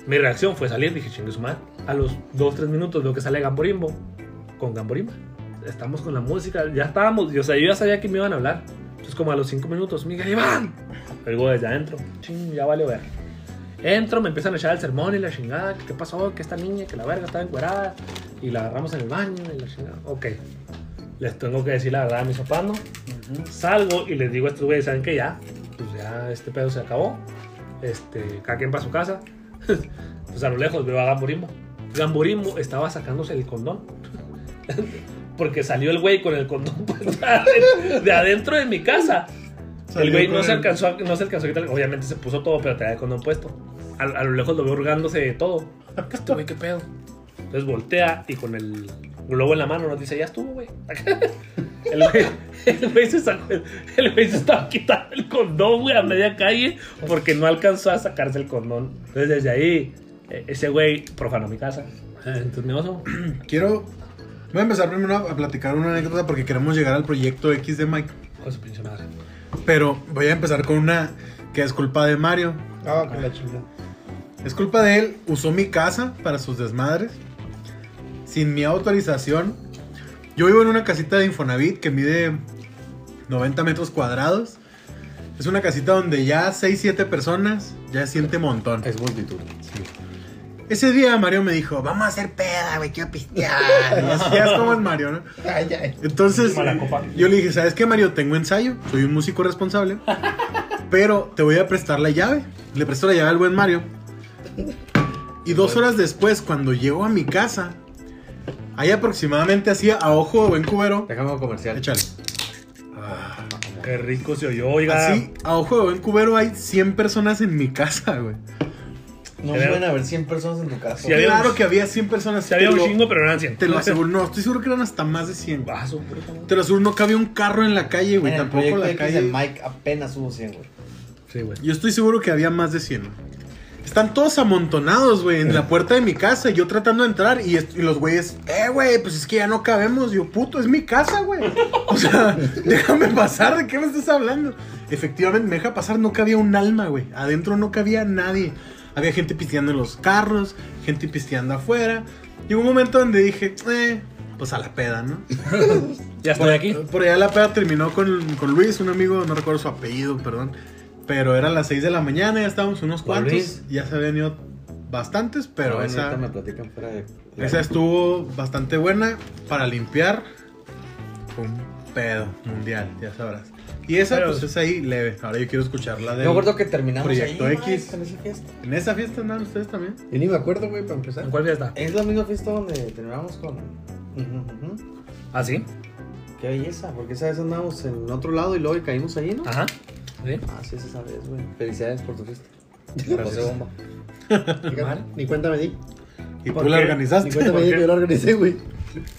Mi reacción fue salir, dije, chingue su madre. A los 2-3 minutos veo que sale Gamborimbo con Gamborimba. Estamos con la música, ya estábamos, yo, o sea, yo ya sabía que me iban a hablar. Entonces como a los 5 minutos, Miguel Iván. Oigo desde adentro, ching, ya vale ver. Entro, me empiezan a echar el sermón y la chingada. que ¿Qué pasó? Que esta niña, que la verga estaba encuerada. Y la agarramos en el baño y la chingada. Ok. Les tengo que decir la verdad a mis papás, ¿no? Salgo y les digo a estos güeyes, ¿saben qué? Ya, pues ya este pedo se acabó. Este, cada quien para su casa. pues a lo lejos veo a Gamborimbo. Gamborimbo estaba sacándose el condón. Porque salió el güey con el condón pues, de adentro- de mi casa. El güey no se el- alcanzó, a- no se alcanzó a quitar. Obviamente se puso todo, pero traía el condón puesto. A, a lo lejos lo veo hurgándose de todo. Este güey, qué pedo. Entonces voltea y con el globo en la mano nos dice, ya estuvo, güey. El güey, el güey se sacó, el, güey se estaba quitando el condón, güey, a media calle porque no alcanzó a sacarse el condón. Entonces desde ahí, eh, ese güey profanó mi casa. Entonces, mi oso. Quiero. Voy a empezar primero a platicar una anécdota porque queremos llegar al proyecto X de Mike. Con su pinche madre. Pero voy a empezar con una que es culpa de Mario. Ah, con la chingada. Es culpa de él. Usó mi casa para sus desmadres. Sin mi autorización. Yo vivo en una casita de Infonavit que mide 90 metros cuadrados. Es una casita donde ya 6, 7 personas ya siente montón. Es multitud. Ese día Mario me dijo, vamos a hacer peda, güey, quiero pistear. Y así ya es como es Mario, ¿no? Ay, ay. Entonces, yo le dije, ¿sabes qué, Mario? Tengo ensayo, soy un músico responsable, pero te voy a prestar la llave. Le presto la llave al buen Mario. Y dos horas después, cuando llego a mi casa, hay aproximadamente así, a ojo de buen cubero, Déjame un comercial. échale. Qué rico se oyó, oiga. Así, a ojo de buen cubero hay 100 personas en mi casa, güey. No Era- pueden haber 100 personas en tu casa. Sí, había Claro que había 100 personas. Se había te un lo- chingo, pero no eran 100. Te lo aseguro, no, estoy seguro que eran hasta más de 100. Ah, su puta madre. Te lo aseguro, no cabía un carro en la calle, güey. en el Tampoco proyecto la X calle. de Mike apenas hubo 100, güey. Sí, güey. Yo estoy seguro que había más de 100. Están todos amontonados, güey, en la puerta de mi casa. Yo tratando de entrar y, est- y los güeyes, eh, güey, pues es que ya no cabemos. Yo, puto, es mi casa, güey. O sea, déjame pasar, ¿de qué me estás hablando? Efectivamente, me deja pasar, no cabía un alma, güey. Adentro no cabía nadie. Había gente pisteando en los carros, gente pisteando afuera. Llegó un momento donde dije, eh, pues a la peda, ¿no? Ya estoy aquí. Por allá la peda terminó con, con Luis, un amigo, no recuerdo su apellido, perdón. Pero eran las 6 de la mañana, ya estábamos unos ¿Cuál cuantos. Luis? Ya se habían ido bastantes, pero Pero esa, me platican fuera de. esa estuvo bastante buena para limpiar. Un pedo mundial, ya sabrás. Y esa, Pero- pues es ahí leve. Ahora yo quiero escuchar la de. Me acuerdo que terminamos Proyecto ahí, X. Con esa fiesta. En esa fiesta andan ustedes también. Yo ni me acuerdo, güey, para empezar. ¿En cuál fiesta? Es la misma fiesta donde terminamos con. ¿Ah, sí? Qué belleza, porque esa vez andamos en otro lado y luego caímos ahí, ¿no? Ajá. ¿Sí? Ah, sí, esa vez, güey. Felicidades por tu fiesta. Pasé bomba. Ni cuenta me di. Y ¿Por tú la qué? Ni organizaste. cuenta me di que yo la organicé, güey.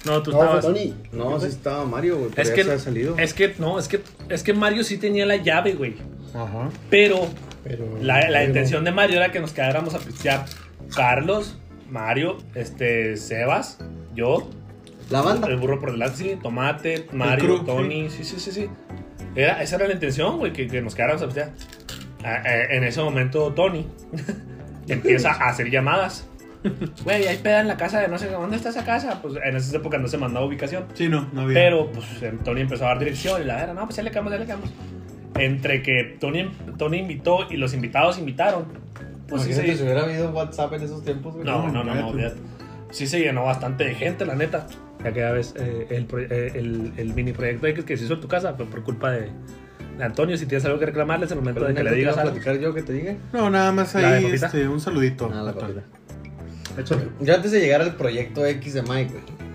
No, tú No, fue estabas. Tony. No, sí estaba Mario, güey. Es que, se había salido. es que, no, es que, es que Mario sí tenía la llave, güey. Ajá. Pero Pero. la, la pero- intención de Mario era que nos quedáramos a pistear. Carlos, Mario, este, Sebas, yo, La banda. el burro por delante, sí, Tomate, Mario, crew, Tony, sí, sí, sí, sí. Era, esa era la intención, güey, que, que nos quedáramos a pistear. En ese momento, Tony empieza a hacer llamadas. Güey, hay peda en la casa de no sé dónde está esa casa. Pues en esas épocas no se mandaba ubicación. Sí, no, no había. Pero pues Tony empezó a dar dirección y la era, no, pues ya le quedamos, ya le quedamos. Entre que Tony, Tony invitó y los invitados invitaron. Pues sí se, si hubiera habido WhatsApp en esos tiempos, güey. no, no, no, no. Sí se llenó bastante de gente, la neta. Ya que ya ves, eh, el, eh, el, el mini proyecto X que se hizo en tu casa fue por culpa de, Antonio, si tienes algo que reclamarle, es el momento Pero de que le ¿te iba digas a algo. platicar yo que te diga? No, nada más ¿La de ahí, este, un saludito. Ah. Échale. Yo antes de llegar al proyecto X de Mike, güey.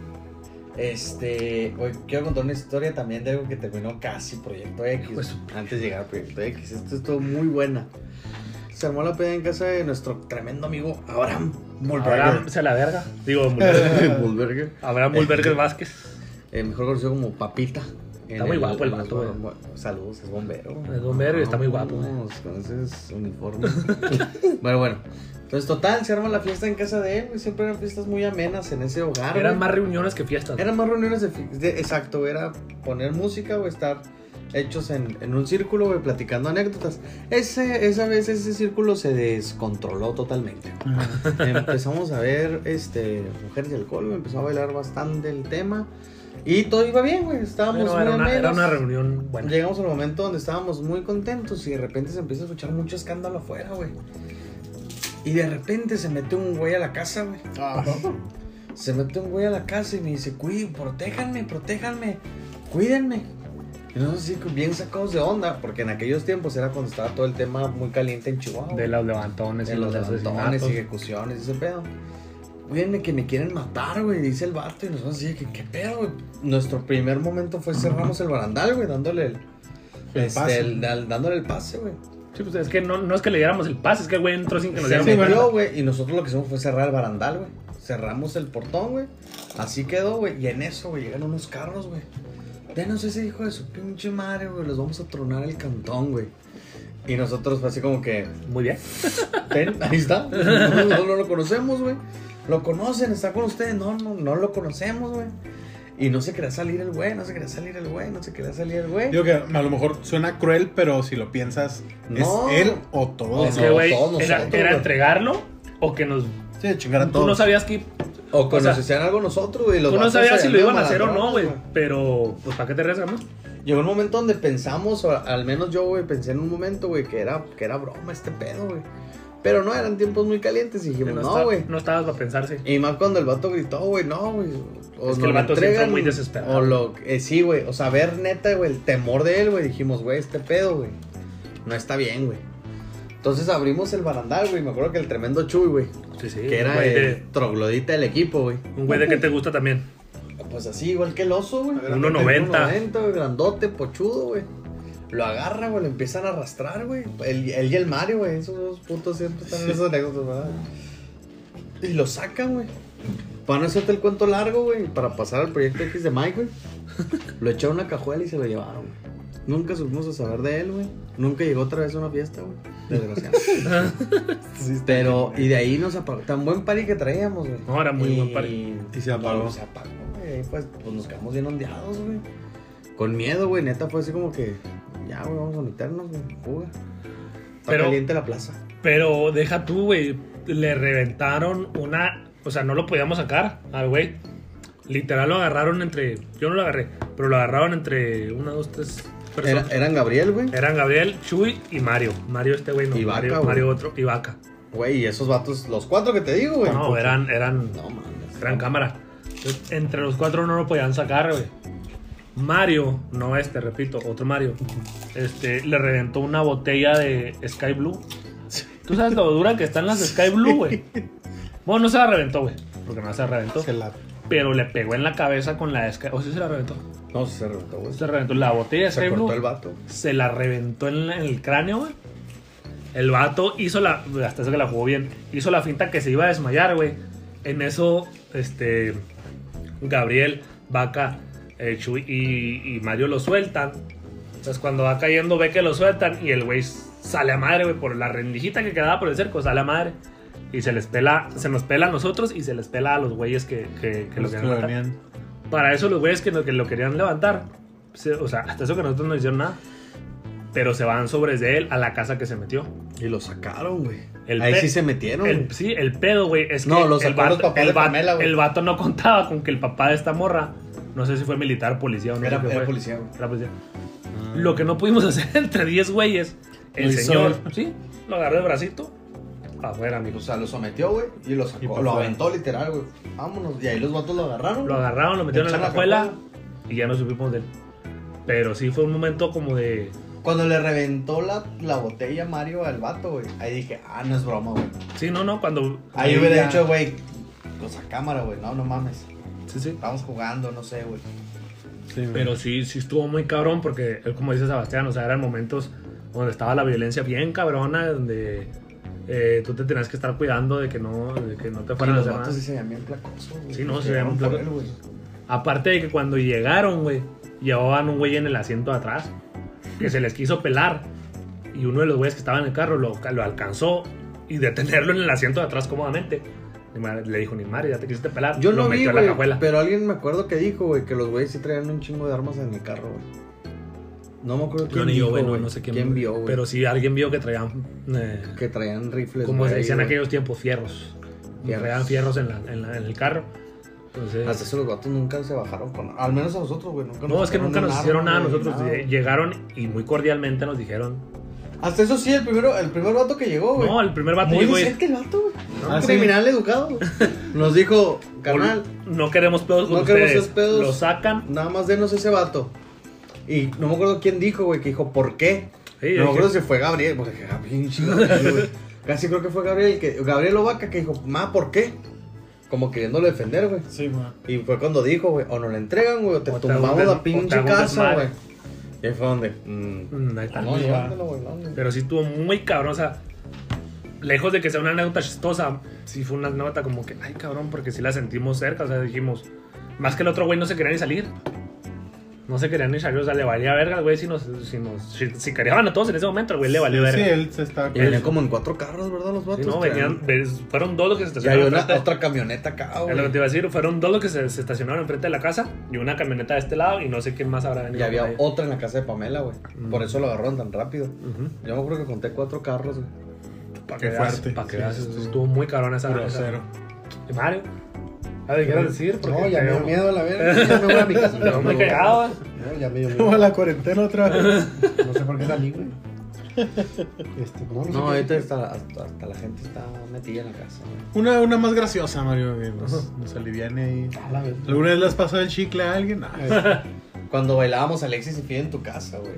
Este, güey, quiero contar una historia también de algo que terminó casi Proyecto X. Pues- antes de llegar al Proyecto X. Esto estuvo muy buena. Se armó la peda en casa de nuestro tremendo amigo Abraham Mulberger. Abraham se la verga. Digo, Mulberger. Mulberger. Abraham Mulberger Vázquez. Eh, mejor conocido como Papita. Está muy guapo el vato, güey. Saludos, es bombero. Es bombero y está muy guapo. Vamos, Con esos uniformes. bueno, bueno. Entonces, total, se arma la fiesta en casa de él, güey. Siempre eran fiestas muy amenas en ese hogar. Eran güey. más reuniones que fiestas. Eran más reuniones de, de- Exacto, era poner música o estar hechos en, en un círculo, güey, platicando anécdotas. Ese, esa vez ese círculo se descontroló totalmente. Empezamos a ver este, mujeres y alcohol, güey, empezó a bailar bastante el tema. Y todo iba bien, güey. Estábamos Pero muy era, una, era una reunión buena. Llegamos al momento donde estábamos muy contentos y de repente se empieza a escuchar mucho escándalo afuera, güey. Y de repente se mete un güey a la casa, güey. Se mete un güey a la casa y me dice, cuí, protéjanme, protéjanme, cuídenme. Y nosotros así bien sacados de onda, porque en aquellos tiempos era cuando estaba todo el tema muy caliente en Chihuahua. De los levantones de y los los levantones y ejecuciones y ese pedo. Cuídenme que me quieren matar, güey, dice el vato. Y nosotros así, ¿qué, qué pedo, güey? Nuestro primer momento fue cerramos el barandal, güey, dándole el, El este, pase. el- al- dándole el pase, güey. Sí, pues es que no, no es que le diéramos el pase, es que el güey entró sin que nos Se diéramos cuenta. metió, güey, y nosotros lo que hicimos fue cerrar el barandal, güey. Cerramos el portón, güey. Así quedó, güey. Y en eso, güey, llegan unos carros, güey. Denos ese hijo de su pinche madre, güey. Los vamos a tronar el cantón, güey. Y nosotros fue así como que, Muy bien. ven, ahí está. No lo conocemos, güey. Lo conocen, está con ustedes. No, no, no lo conocemos, güey. Y no se quería salir el güey, no se quería salir el güey, no se quería salir el güey. Digo que a lo mejor suena cruel, pero si lo piensas, No. ¿es él o todos? Es no, que, güey, todos era, nosotros, era entregarlo o que nos. Sí, chingar a Tú todos. no sabías que. O que o sea, nos hacían algo nosotros, güey. Tú no sabías si lo iban a hacer o no, güey. Pero, pues, ¿para qué te arriesgas, no? Llegó un momento donde pensamos, o al menos yo, güey, pensé en un momento, güey, que era, que era broma este pedo, güey. Pero no, eran tiempos muy calientes y dijimos, no, güey. no estabas para pensarse. Y más cuando el vato gritó, güey, no, güey. Es que el vato entregan, muy desesperado. O lo, eh, sí, güey. O sea, ver neta, güey, el temor de él, güey. Dijimos, güey, este pedo, güey. No está bien, güey. Entonces abrimos el barandal, güey. Me acuerdo que el tremendo Chuy, güey. Sí, sí. Que era güey el de, troglodita del equipo, güey. un güey de que te gusta también. Pues así, igual que el oso, güey. 1.90. 1.90, güey, grandote, pochudo, güey. Lo agarra, güey, lo empiezan a arrastrar, güey. Él, él y el Mario, güey, esos dos putos siempre están en esas anécdotas, ¿verdad? Y lo sacan, güey. Para no hacerte el cuento largo, güey, para pasar al proyecto X de Mike, güey. Lo echaron a una cajuela y se lo llevaron, güey. Nunca supimos a saber de él, güey. Nunca llegó otra vez a una fiesta, güey. Desgraciado. Pero, y de ahí nos apagó. Tan buen party que traíamos, güey. No, era muy Y- buen party. Y se apagó. no, se apagó, güey. Ahí, Pues, pues nos quedamos bien ondeados, güey. Con miedo, güey. Neta fue así como que, ya, güey, vamos a meternos, güey. Fuga. Está Pero- caliente la plaza. Pero deja tú, güey. Le reventaron una. O sea, no lo podíamos sacar al güey. Literal lo agarraron entre. Yo no lo agarré, pero lo agarraron entre una, dos, tres Era- personas. eran Gabriel, güey. Eran Gabriel, Chuy y Mario. Mario este güey no. Y Mario. Mario otro y Vaca. Güey, y esos vatos, los cuatro que te digo, güey. No, eran, eran No, mames. gran cámara. Entonces, entre los cuatro no lo podían sacar, güey. Mario, no este, repito, otro Mario, este, le reventó una botella de Sky Blue. ¿Tú sabes lo dura que están las de Sky Blue, güey? Bueno, no se la reventó, güey, porque no se la reventó. Se la- Pero le pegó en la cabeza con la de Sky... ¿O sí se la reventó? No, se reventó, güey. Se reventó la botella de Se Sky cortó Blue. el vato. Se la reventó en, la- en el cráneo, güey. El vato hizo la. Hasta eso que la jugó bien. Hizo la finta que se iba a desmayar, güey. En eso, este. Gabriel, Vaca, eh, Chuy y, y Mario lo sueltan. Entonces, cuando va cayendo, ve que lo sueltan. Y el güey sale a madre, güey, por la rendijita que quedaba por el cerco, sale a madre. Y se les pela, se nos pela a nosotros y se les pela a los güeyes que, que, que lo los que querían lo matar. venían. Para eso los güeyes que, lo- que lo querían levantar, o sea, hasta eso que nosotros no hicieron nada. Pero se van sobres de él a la casa que se metió. Y lo sacaron, güey. El Ahí sí se metieron, El, sí, el pedo, güey, es que No, el, sacó los vato, el, de vato- Pamela, güey. el vato no contaba con que el papá de esta morra, no sé si fue militar, policía o no Era- sé qué era fue. policía, güey. Era policía. Lo que no pudimos hacer entre 10 güeyes, el Lo hizo señor, él. sí, lo agarró de bracito, afuera, O amigos. sea, lo sometió, güey, y lo Y sacó. pa' lo fuera. aventó literal, güey. Vámonos. Y ahí los vatos lo agarraron. Lo agarraron, lo metieron en la Echaron la cajuela y ya no supimos de él. Pero sí fue un momento como de. Cuando le reventó la, la botella a Mario al vato, güey. Ahí dije, ah, no es broma, güey. Sí, no, no, cuando. Ahí hubiera ya- dicho, güey, pues a cámara, güey. No, no mames. Sí, sí. Estamos jugando, no sé, güey. Pero sí, sí estuvo muy cabrón porque, él, como dice Sebastián, o sea, eran momentos donde estaba la violencia bien cabrona, donde eh, tú te tenías que estar cuidando de que no, de que no te fueran a los hacer vatos nada. sí se bien placosos, güey. Sí, no, se placosos. Aparte de que cuando llegaron, güey, llevaban un güey en el asiento de atrás que se les quiso pelar y uno de los güeyes que estaba en el carro lo, lo alcanzó y detenerlo en el asiento de atrás cómodamente. Le dijo, ni madre, ya te quisiste pelar. Yo lo no vi, metió a la cajuela. pero alguien me acuerdo que dijo, güey, que los güeyes sí traían un chingo de armas en el carro, güey. No me acuerdo Yo quién ni yo, dijo, no, no sé quién, vio, güey. Pero sí, alguien vio que traían, eh, Que traían rifles, como se güey, decían en aquellos tiempos, fierros. Fierros. Traían fierros en, la- en la- en el carro. Entonces, Hasta eso los gatos nunca se bajaron con... Al menos a nosotros, güey. Nunca no, es que nunca un nos hicieron nada. Nosotros nada. llegaron y muy cordialmente nos dijeron. Hasta eso sí, el primero, el primer vato que llegó, güey. No, el primer vato Muy llegó y decente el vato, güey. Ah, Un sí. criminal educado, güey. Nos dijo, carnal, no queremos pedos con No queremos ustedes. esos pedos. Lo sacan. nada más denos ese vato. Y no me acuerdo quién dijo, güey, que dijo, ¿por qué? Sí, no me acuerdo si fue Gabriel, porque ah, Gabriel, güey. Casi creo que fue Gabriel, que, Gabriel Ovaca, que dijo, ma, ¿por qué? Como queriéndolo defender, güey. Sí, man. Y fue cuando dijo, güey, o nos la entregan, güey, o te O te tumbamos des- la te pinche casa, güey. Y ahí fue donde, mm, Mm, ahí está. no, llévatelo, güey, no, Pero sí estuvo muy cabrón, o sea, lejos de que sea una anécdota chistosa, sí fue una anécdota como que, ay cabrón, porque sí la sentimos cerca, o sea, dijimos, más que el otro güey no se quería ni salir. No se quería ni salir, o sea, le valía verga al güey si nos, si nos, si, si querían a todos en ese momento, el güey le valió Sí, verga. él se estaba Y venían como en cuatro carros, ¿verdad, los vatos? Sí, no, venían, fueron dos los que se Y había estacionaron. una, otra camioneta acá, es lo que güey. te iba a decir, fueron dos los que se, se estacionaron enfrente de la casa y una camioneta de este lado y no sé quién más habrá venido. Y había otra en la casa de Pamela, güey. Mm. Por eso lo agarraron tan rápido. Yo me acuerdo que conté cuatro carros, güey. Pa' Qué que fuerte. pa' que Sí, veas, sí, sí. estuvo muy cabrón esa esa- grosero. ¿Y Mario? A ver, ¿qué quieres decir? Porque No, ya me dio miedo a la verga. Ya me voy a mi casa. ¿eh? No, ya me dio Como miedo. la cuarentena otra vez. No sé por qué salí, güey. Este, no, no, No, ahorita hasta, hasta, hasta la gente está metida en la casa, güey. Una, una más graciosa, Mario, que nos, nos aliviane. A verga. ¿Alguna vez le has pasado el chicle a alguien? Ah, Cuando bailábamos Alexis y Fiel en tu casa, güey.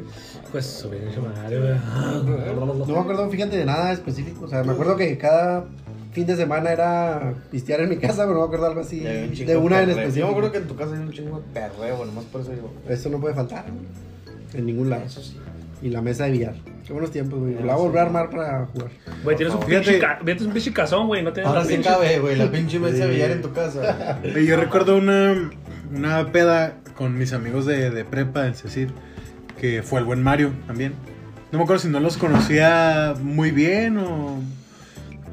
Pues, su Mario, güey. No me acuerdo, fíjate, de nada específico. O sea, me acuerdo que cada fin de semana era pistear en mi casa, pero no me acuerdo algo así un de una en perreo. Yo acuerdo que en tu casa hay un chingo de perreo. Nomás por eso digo. Eso no puede faltar, güey. En ningún lado. Eso sí. Y la mesa de billar. Qué buenos tiempos, güey. La voy a volver a armar para jugar. Güey, tienes un pinche, tienes un pinche cazón, güey. No tienes Ahora sí pinche- cabe, güey, la pinche mesa de billar en tu casa. Yo recuerdo una, una peda con mis amigos de, de prepa, es decir, que fue el buen Mario también. No me acuerdo si no los conocía muy bien o...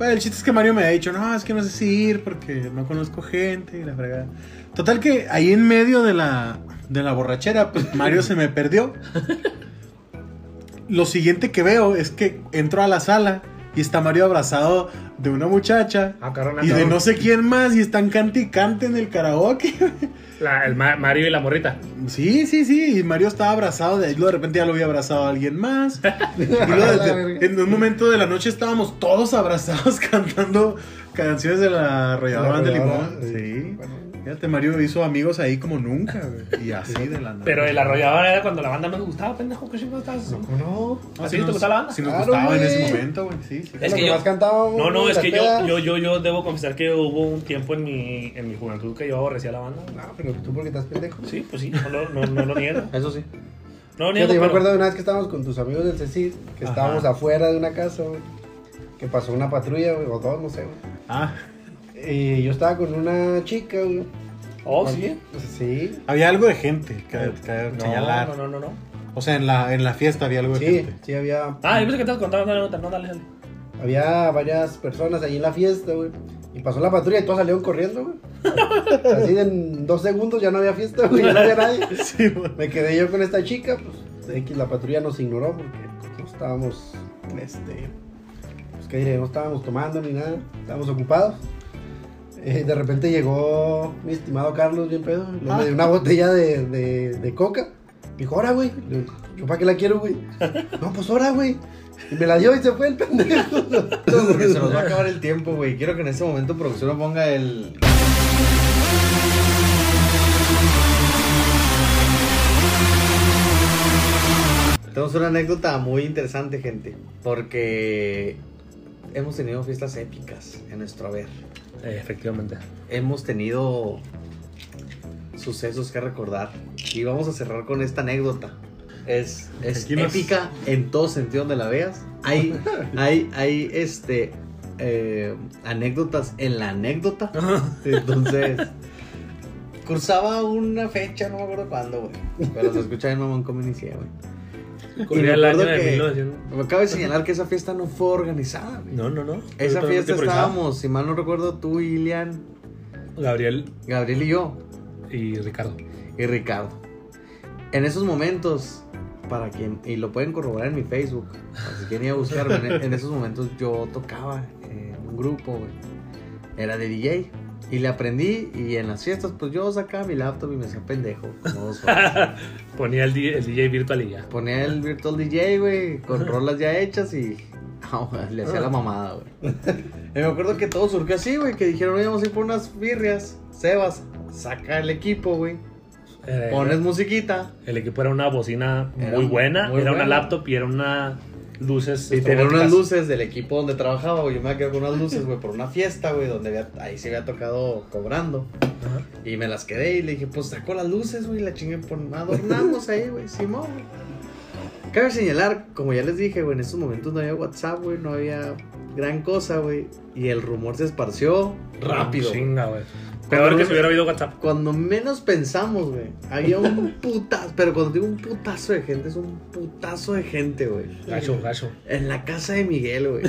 Bueno, el chiste es que Mario me ha dicho, no, es que no sé si ir porque no conozco gente y la fregada. Total que ahí en medio de la, de la borrachera, pues Mario se me perdió. Lo siguiente que veo es que entro a la sala y está Mario abrazado de una muchacha Ah, y de no sé quién más y están cante y cante en el karaoke. La- el Ma- Mario y la morrita. Sí, sí, sí. Y Mario estaba abrazado. De, luego de repente ya lo había abrazado a alguien más. Y de- en un momento de la noche estábamos todos abrazados cantando canciones de la La de limón. sí. Sí. Bueno. Fíjate, Mario hizo amigos ahí como nunca, güey. Y así de la nada. Pero el arrollador era cuando la banda no nos gustaba, pendejo. ¿Qué chingados estás? ¿Cómo no? Ah, ¿A si ti te gustaba la banda? Si nos Claro, gustaba en ese momento, güey. Sí, sí. Es lo que que yo- más cantábamos, No, no, güey, es las que yo, pedas. yo, yo, yo debo confesar que hubo un tiempo en mi, en mi juventud que yo aborrecía la banda. No, pero tú porque estás pendejo. Sí, pues sí, no, lo- no, no lo niego. Eso sí. No lo Fíjate, niego, yo me pero- acuerdo de una vez que estábamos con tus amigos del CECID, que Ajá. estábamos afuera de una casa, güey. Que pasó una patrulla, güey, o dos, no sé, güey. Ah, Y yo estaba con una chica, güey. Oh, sí. Sí, había algo de gente que, que No, señalar. no, no, no, no. O sea, en la, en la fiesta había algo de sí, gente. sí, había, Ah, yo pensé que te contando una nota. No, dale, dale. había varias personas ahí en la fiesta, güey. Y pasó la patrulla y todos salieron corriendo, güey. Así en dos segundos ya no había fiesta, güey, ya no había nadie. Sí, güey. Me quedé yo con esta chica, pues X, la patrulla nos ignoró porque no estábamos, este, pues qué diré, no estábamos tomando ni nada, estábamos ocupados. Eh, de repente llegó mi estimado Carlos, bien pedo, me dio una botella de, de, de coca. Me dijo, ahora, güey. Le ¿Yo para qué la quiero, güey? No, pues ahora, güey. Y me la dio y se fue el pendejo. No, porque se nos va a acabar el tiempo, güey. Quiero que en este momento producción ponga el. Tenemos una anécdota muy interesante, gente. Porque hemos tenido fiestas épicas en nuestro haber. Eh, efectivamente. Hemos tenido sucesos que recordar. Y vamos a cerrar con esta anécdota. Es, es nos- épica en todo sentido donde la veas. Hay, hay, hay este, eh, anécdotas en la anécdota. Entonces, cursaba una fecha, no me acuerdo cuándo, güey. Pero se escucha en mamón como inicié, güey. El año de 1900. me acabo de señalar que esa fiesta no fue organizada, güey. No, no, no. Esa fiesta estábamos, si mal no recuerdo, tú, Ilian, Gabriel Gabriel y yo, y Ricardo. y Ricardo. En esos momentos, para quien, y lo pueden corroborar en mi Facebook, si quieren ir a buscarme, en, en esos momentos yo tocaba en un grupo, güey. Era de DJ. Y le aprendí, y en las fiestas, pues yo sacaba mi laptop y me hacía pendejo, como dos horas. Ponía el, DJ el DJ virtual y ya. Ponía el Virtual DJ, güey, con rolas ya hechas y le hacía la mamada, güey. Y me acuerdo que todo surgió así, güey, que dijeron, oye, vamos a ir por unas birrias. Sebas, saca el equipo, güey. Eh, Pones musiquita. El equipo era una bocina Era muy buena, muy era una laptop y era una luces. Y tener unas luces del equipo donde trabajaba, güey. Yo me quedé con unas luces, güey, por una fiesta, güey, donde había- ahí se había tocado cobrando. Ajá. Y me las quedé y le dije, pues saco las luces, güey, la chingue, pon- adornamos ahí, güey, Simón. Cabe señalar, como ya les dije, güey, en esos momentos no había WhatsApp, güey, no había gran cosa, güey. Y el rumor se esparció rápido. güey. Chinga, güey. Peor que si hubiera habido WhatsApp. Cuando menos pensamos, güey, había un putazo, pero cuando digo un putazo de gente, es un putazo de gente, güey. Gacho, gacho. En la casa de Miguel, güey.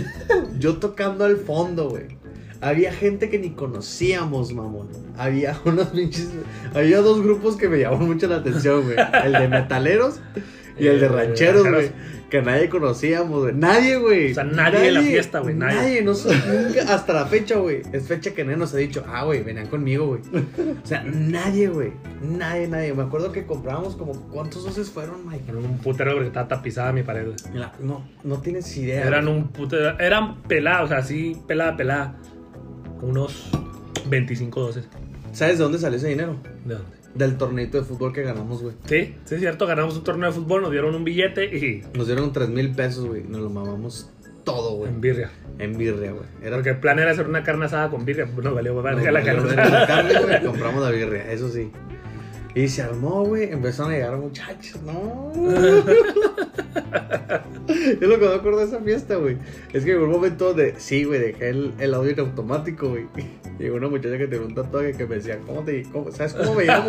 Yo tocando al fondo, güey. Había gente que ni conocíamos, mamón. Había unos pinches. Había dos grupos que me llamaron mucho la atención, güey. El de metaleros y el de rancheros, güey. Que nadie conocíamos, güey. Nadie, güey. O sea, nadie en la fiesta, güey, nadie. Nadie, no sé, nunca, hasta la fecha, güey. Es fecha que nadie nos ha dicho, ah, güey, venían conmigo, güey. O sea, nadie, güey. Nadie, nadie. Me acuerdo que comprábamos como, ¿cuántos doces fueron, Mike? Un putero porque estaba tapizada mi pared. güey. Mira, no, no tienes idea. Eran un putero. Eran pelados, o sea, así, pelada, pelada. Unos 25 doces. ¿Sabes de dónde salió ese dinero? ¿De dónde? Del torneito de fútbol que ganamos, güey. Sí, sí, es cierto. Ganamos un torneo de fútbol, nos dieron un billete y. Nos dieron 3 mil pesos, güey. Nos lo mamamos todo, güey. En birria. En birria, güey. Era Porque el plan era hacer una carne asada con birria. Pues no valió, güey. Deja la carne, güey. Compramos la birria, eso sí. Y se armó, güey. Empezaron a llegar muchachos, no. Es lo que me acuerdo de esa fiesta, güey. Es que en un momento donde, sí, güey, dejé el, el audio en automático, güey. Y una muchacha que tenía un tatuaje que me decía, ¿cómo te cómo- ¿Sabes cómo me llamo?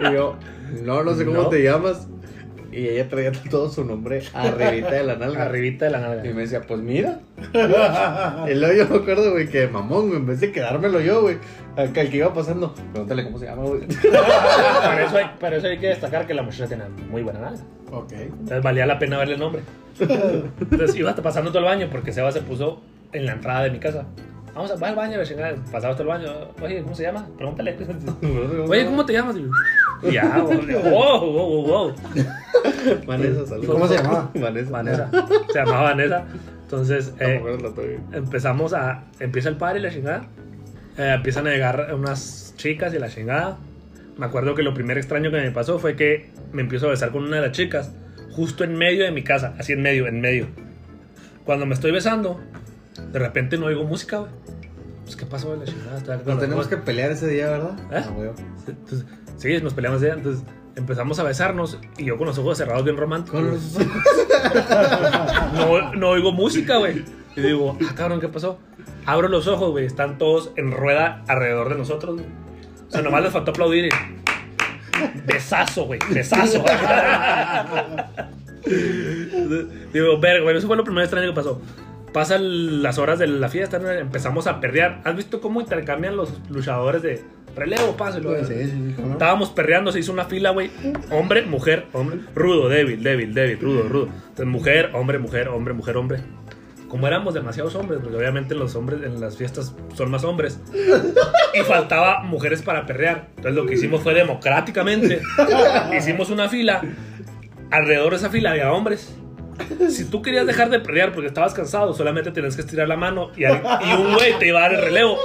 Y yo, no, no sé cómo No. te llamas. Y ella traía todo su nombre arribita de la nalga. Arribita de la nalga. Y me decía, pues mira. y luego yo me acuerdo, güey, que mamón, güey, en vez de quedármelo yo, güey, acá el que iba pasando, pregúntale cómo se llama, güey. Para eso, hay, para eso hay que destacar que la muchacha tenía muy buena nalga. Ok. Entonces valía la pena verle el nombre. Entonces iba hasta pasando todo el baño porque Seba se puso en la entrada de mi casa. Vamos a va al baño, chingada. Pasaba todo el baño. Oye, ¿cómo se llama? Pregúntale. Oye, ¿cómo te llamas? Y ya, güey. wow, wow, wow, wow. Vanessa, saludos. ¿Y cómo se llamaba? Vanessa. Vanessa. Se llamaba Vanessa. Entonces, me eh, empezamos a. Empieza el padre y la chingada. Eh, empiezan a llegar unas chicas y la chingada. Me acuerdo que lo primer extraño que me pasó fue que me empiezo a besar con una de las chicas, justo en medio de mi casa, así en medio, en medio. Cuando me estoy besando, de repente no oigo música, güey. Pues, ¿qué pasó, güey? La chingada. Nos tenemos que pelear ese día, ¿verdad? ¿Eh? Ah, güey. Entonces, sí, nos peleamos ya. Entonces empezamos a besarnos y yo con los ojos cerrados, bien los- no, no oigo música, güey. Y digo, ah, cabrón, ¿qué pasó? Abro los ojos, güey. Están todos en rueda alrededor de nosotros, güey. O sea, nomás les faltó aplaudir. y- Besazo, güey. Besazo. digo, verga, güey. Eso fue lo primero extraño que pasó. Pasan las horas de la fiesta, ¿no? empezamos a perrear. ¿Has visto cómo intercambian los luchadores de relevo, páselo? Sí, sí, sí, ¿cómo no? Estábamos perreando, se hizo una fila, güey. Hombre, mujer, hombre. Rudo, débil, débil, débil, rudo, rudo. Entonces, mujer, hombre, mujer, hombre, mujer, hombre. Como éramos demasiados hombres, porque obviamente los hombres en las fiestas son más hombres. Y faltaba mujeres para perrear. Entonces lo que hicimos fue democráticamente. Hicimos una fila. Alrededor de esa fila había hombres. Si tú querías dejar de perrear porque estabas cansado, solamente tenías que estirar la mano y, al- y un güey te iba a dar el relevo.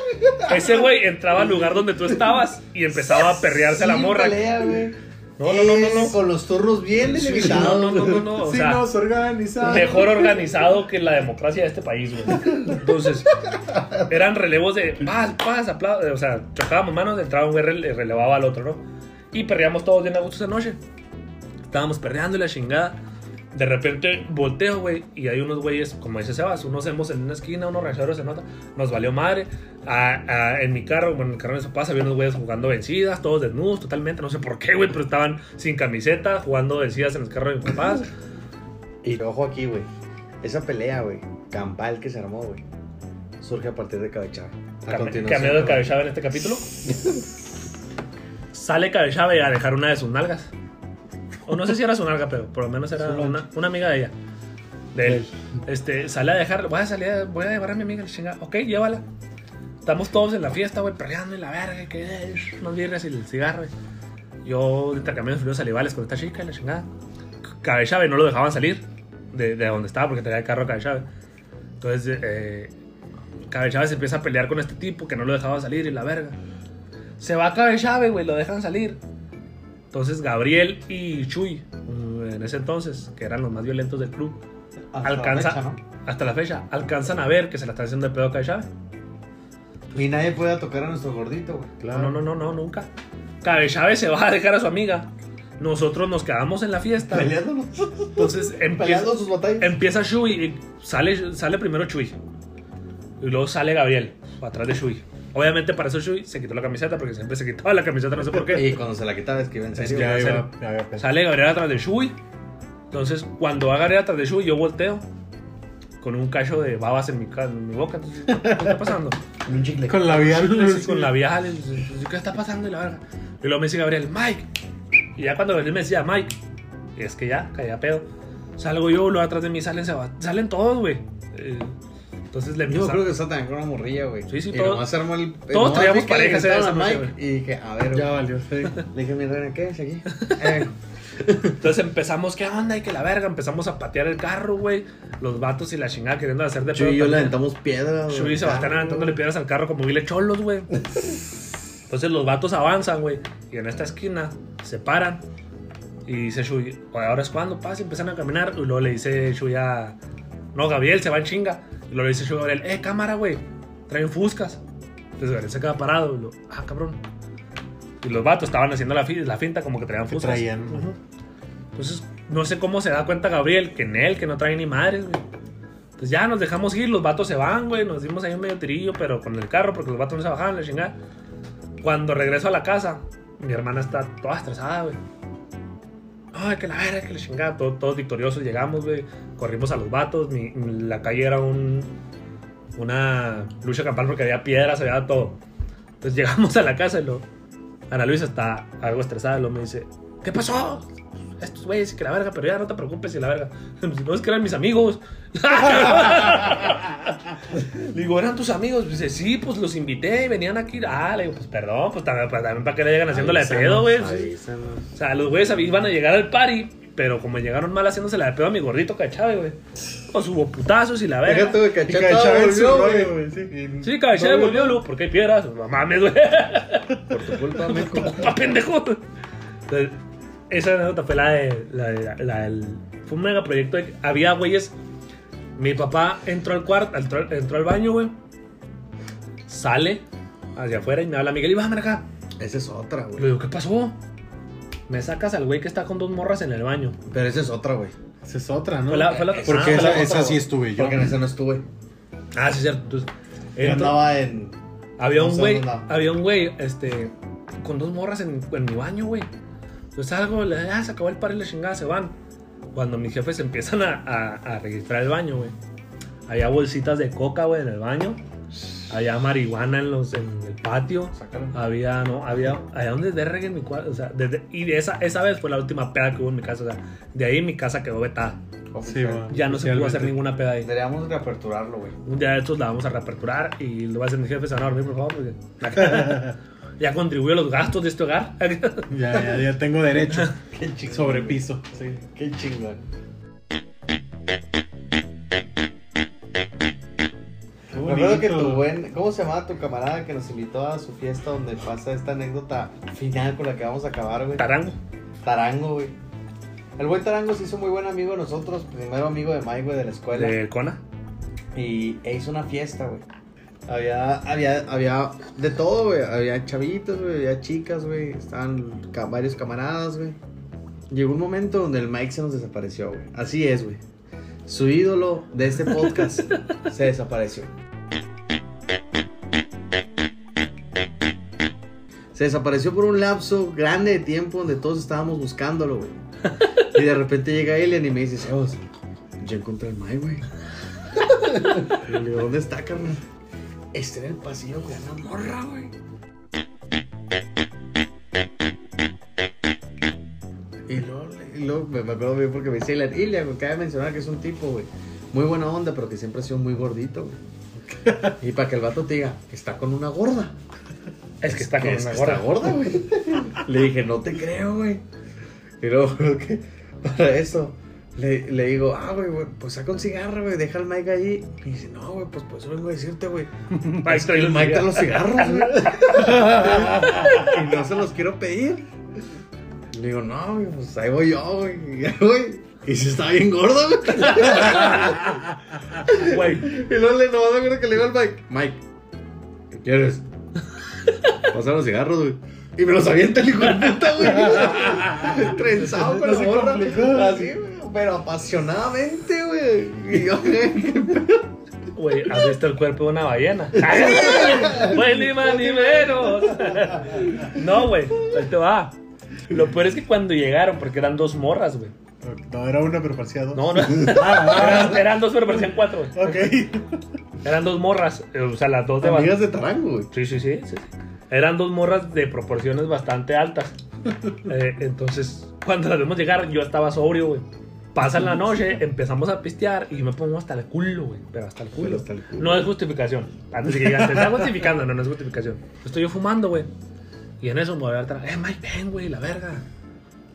Ese güey entraba al lugar donde tú estabas y empezaba a perrearse a la Sin morra. pelea, güey. No, no, no, no, no. Con los turnos bien Sí, delimitados. no, no, no, no, o sí, sea, nos organizamos. mejor organizado que la democracia de este país, güey. Entonces, eran relevos de paz, paz, aplausos. O sea, chocábamos manos, entraba un güey, rele- relevaba al otro, ¿no? Y perreamos todos bien a gusto esa noche. Estábamos perreando y la chingada. De repente volteo, güey, y hay unos güeyes, como dice Sebas, unos hemos en una esquina, unos rayaderos en otra. Nos valió madre. Ah, ah, en mi carro, bueno, en el carro de su papás, había unos güeyes jugando vencidas, todos desnudos, totalmente. No sé por qué, güey, pero estaban sin camiseta, jugando vencidas en el carro de mis papás. Y ojo aquí, güey. Esa pelea, güey, campal que se armó, güey, surge a partir de Cabechá. A Came- continuación. Cameo de Cabechave en este capítulo. Sale Cabechave a dejar una de sus nalgas. O no sé si era su nalga, pero por lo menos era una, una amiga de ella. De él. Este, sale a dejar. Voy a salir, a- voy a llevar a mi amiga la chingada. Ok, llévala. Estamos todos en la fiesta, güey, perreando y la verga, que es, unos birrias y el cigarro. Yo intercambiando fluidos salivales con esta chica y la chingada. Cabechave no lo dejaban salir de, de donde estaba porque tenía el carro Cabechave. Entonces, eh, se empieza a pelear con este tipo que no lo dejaba salir y la verga. Se va Cabechave, güey, lo dejan salir. Entonces Gabriel y Chuy, mm, en ese entonces, que eran los más violentos del club, Hasta la fecha, ¿no? hasta la fecha, alcanzan a ver que se la está haciendo de pedo a Cabechave. Y nadie puede tocar a nuestro gordito, güey. No, no, no, no, nunca. Cabechave se va a dejar a su amiga. Nosotros nos quedamos en la fiesta. Peleándonos. Entonces empieza, sus batallas. empieza Shui y sale, sale primero Shui. Y luego sale Gabriel, atrás de Shui. Obviamente para eso Shui se quitó la camiseta porque siempre se quitaba la camiseta, no sé por qué. Y cuando se la quitaba es que iba en serio. Ya en iba, iba a pensar. Sale Gabriel atrás de Shui. Entonces cuando va Gabriel atrás de Shui yo volteo con un cacho de babas en mi, en mi boca. Entonces, ¿qué está pasando? Un chicle. Con labial. Sí, con labiales. ¿Qué está pasando? Y la verga. Y luego me dice Gabriel, Mike. Y ya cuando Gabriel me decía, Mike, y es que ya, caía pedo. Salgo yo, luego atrás de mí salen, salen todos, güey. Eh, entonces le Yo empezamos. creo que estaba también con una morrilla, güey. Sí, sí, y todo- nomás armó el. todos nomás traíamos parejas esa noche, Mike, Y dije, a ver, Ya valió, sí. Le dije, mi reina, ¿qué es aquí? Eh, Entonces empezamos, ¿qué onda? Y que la verga. Empezamos a patear el carro, güey. Los vatos y la chingada queriendo hacer de Chuy y yo le aventamos piedras. güey, Chuy y Sebastián aventándole piedras al carro como vile cholos, güey. Entonces los vatos avanzan, güey. Y en esta esquina se paran. Y dice Chuy, "Oye, ahora es cuando pasa y empiezan a caminar. Y luego le dice Chuy a. No, Gabriel se va en chinga. Y le dice a Gabriel, eh, cámara, güey. Traen fuscas. Entonces Gabriel se queda parado. Y lo, ah, cabrón. Y los vatos estaban haciendo la, la finta como que traían fuscas. traían. Entonces, no sé cómo se da cuenta Gabriel que en él, que no trae ni madres, güey. Pues ya nos dejamos ir, los vatos se van, güey. Nos dimos ahí un medio tirillo, pero con el carro, porque los vatos no se bajaban, la chingada. Cuando regreso a la casa, mi hermana está toda estresada, güey. Ay, que la verga, que la chingada. Todo- Todos victoriosos llegamos, güey. Corrimos a los vatos. Mi- la calle era un, una lucha campal porque había piedras, había todo. Entonces llegamos a la casa y lo. Ana Luisa está algo estresada luego me dice: ¿Qué pasó? Estos güeyes, que la verga, pero ya no te preocupes y la verga. No es que eran mis amigos. le digo, ¿eran tus amigos? Dice, sí, pues los invité y venían aquí. Ah, le digo, pues perdón, pues también, pues, también para que le llegan haciéndole de pedo, güey. O sea, los güeyes iban a llegar al party, pero como llegaron mal haciéndole de pedo a mi gordito Cachave, güey. Pues hubo putazos y la verga. Déjate de Y cachar Cachave su volvió, güey. sí. Sí, Cachave volvió, luego, porque hay piedras. No mames, güey. Por tu culpa, mijo. ¡Ah, pendejo! Entonces, esa anécdota fue la de. La, de- la del- fue un mega proyecto. de- había güeyes. Mi papá entró al cuarto, entró, entró al baño, güey. Sale hacia afuera y me habla Miguel y bájame acá. Esa es otra, Le güey. digo, ¿qué pasó? Me sacas al güey que está con dos morras en el baño. Pero esa es otra, güey. Esa es otra, ¿no? Fue la- fue la- Porque ah, fue esa, la otra, esa sí güey. estuve yo. Porque en esa no estuve. Ah, sí, cierto. Entonces, Yo entro- andaba en. Había No un sé güey, dónde andaba. había un güey, este, con dos morras en, en mi baño, güey. Yo salgo, le ah, se acabó el par y la chingada, se van. Cuando mis jefes empiezan a, a- a registrar el baño, güey. Había bolsitas de coca, güey, en el baño. Había marihuana en, los, en el patio. Sácalo. Había, no, había, había un desvergue en mi cuarto. O sea, desde- y de esa, esa vez fue la última peda que hubo en mi casa. O sea, de ahí mi casa quedó vetada. Sí. Ya no se pudo hacer ninguna peda ahí. Deberíamos reaperturarlo, güey. Un día de estos la vamos a reaperturar y lo va a hacer mi jefe, se van a dormir, por favor, porque ya contribuye a los gastos de este hogar. Ya, ya, ya tengo derecho. Qué chingón. Sobre piso. Sí. Qué chingón. Acuerdo que tu buen. ¿Cómo se llamaba tu camarada que nos invitó a su fiesta donde pasa esta anécdota final con la que vamos a acabar, güey? Tarango. Tarango, güey. El buen Tarango se hizo muy buen amigo de nosotros, primero amigo de Mike, güey, de la escuela. De Kona. Y e hizo una fiesta, güey. Había, había, había de todo, güey. Había chavitos, güey, había chicas, güey. Estaban ca- varios camaradas, güey. Llegó un momento donde el Mike se nos desapareció, güey. Así es, güey. Su ídolo de este podcast se desapareció. Se desapareció por un lapso grande de tiempo donde todos estábamos buscándolo, güey. Y de repente llega Elian y me dice, Sebas, ya encontré al Mike, güey. Le digo, ¿dónde está, carnal? Está en el pasillo con una morra, güey. Y luego, luego me, acuerdo bien porque me dice Elian, Elian, güey, cabe mencionar que es un tipo, güey, muy buena onda, pero que siempre ha sido muy gordito, güey. Y para que el vato te diga, está con una gorda. Es que está con Es una que gorda. Está gorda, güey. Le dije, no te creo, güey. Y luego, ¿qué? para eso, le, le digo, ah, güey, pues saca un cigarro, güey, deja el Mike allí. Y dice, no, güey, pues por eso vengo a decirte, güey. Mike que trae el Mike trae los cigarros, güey. y no se los quiero pedir. Le digo, no, güey, pues ahí voy yo, güey. Y si está bien gordo, güey. Y luego le no que le digo al Mike, Mike, ¿qué quieres? Pasar los cigarros, güey. Y me los avienta el hijo de puta, güey. Trenzado con la complicó. Así, güey. Pero apasionadamente, güey. Y yo, güey. güey, ¿has visto el cuerpo de una ballena? Güey, ni más ni menos. No, güey, ahí te va. Lo peor es que cuando llegaron, porque eran dos morras, güey. No, era una, pero parecía dos. No, no. Eran, eran dos, pero parecían cuatro, güey. Ok. Eran dos morras. eh, O sea, las dos de Amigas de Tarango, güey. Sí, sí, sí, sí. Eran dos morras de proporciones bastante altas. Eh, entonces, cuando las vemos llegar, yo estaba sobrio, güey. Pasa la noche, empezamos a pistear y me pongo hasta el culo, güey. Pero hasta el culo. Pero hasta el culo. No es justificación. Antes de que digan, te está justificando, no, no es justificación. Estoy yo fumando, güey. Y en eso me voy al tarango. Eh, Mike, ven, güey, la verga.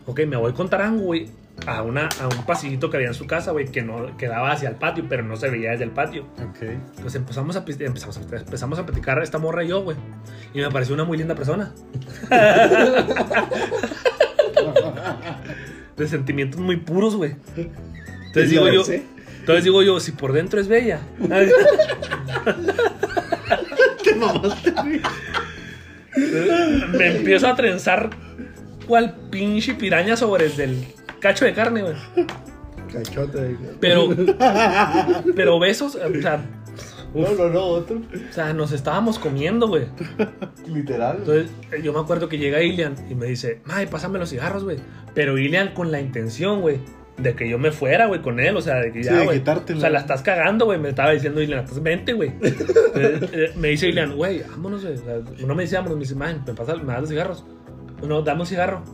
Ok, me voy con tarango, güey. A, una, a un pasillito que había en su casa, güey, que no que daba hacia el patio, pero no se veía desde el patio. Ok. Pues empezamos a, empezamos, a, empezamos a platicar esta morra y yo, güey. Y me pareció una muy linda persona. de sentimientos muy puros, güey. Entonces digo yo, entonces digo yo, si por dentro es bella. me empiezo a trenzar cual pinche piraña sobre el del cacho de carne, güey. Cachote. güey. Pero, pero besos, o sea, No, no, no, otro. o sea, nos estábamos comiendo, güey. Literal. Entonces, yo me acuerdo que llega Ilian y me dice, May, pásame los cigarros, güey. Pero Ilian con la intención, güey, de que yo me fuera, güey, con él. O sea, de que Sí, ya, de güey. quitártelo. O sea, la estás cagando, güey. Me estaba diciendo Ilian, pues vente, güey. Eh, me dice Ilian, güey, vámonos, güey. O sea, no me dice vámonos, me dice, man, me, pasa, me das los cigarros. No, dame un cigarro.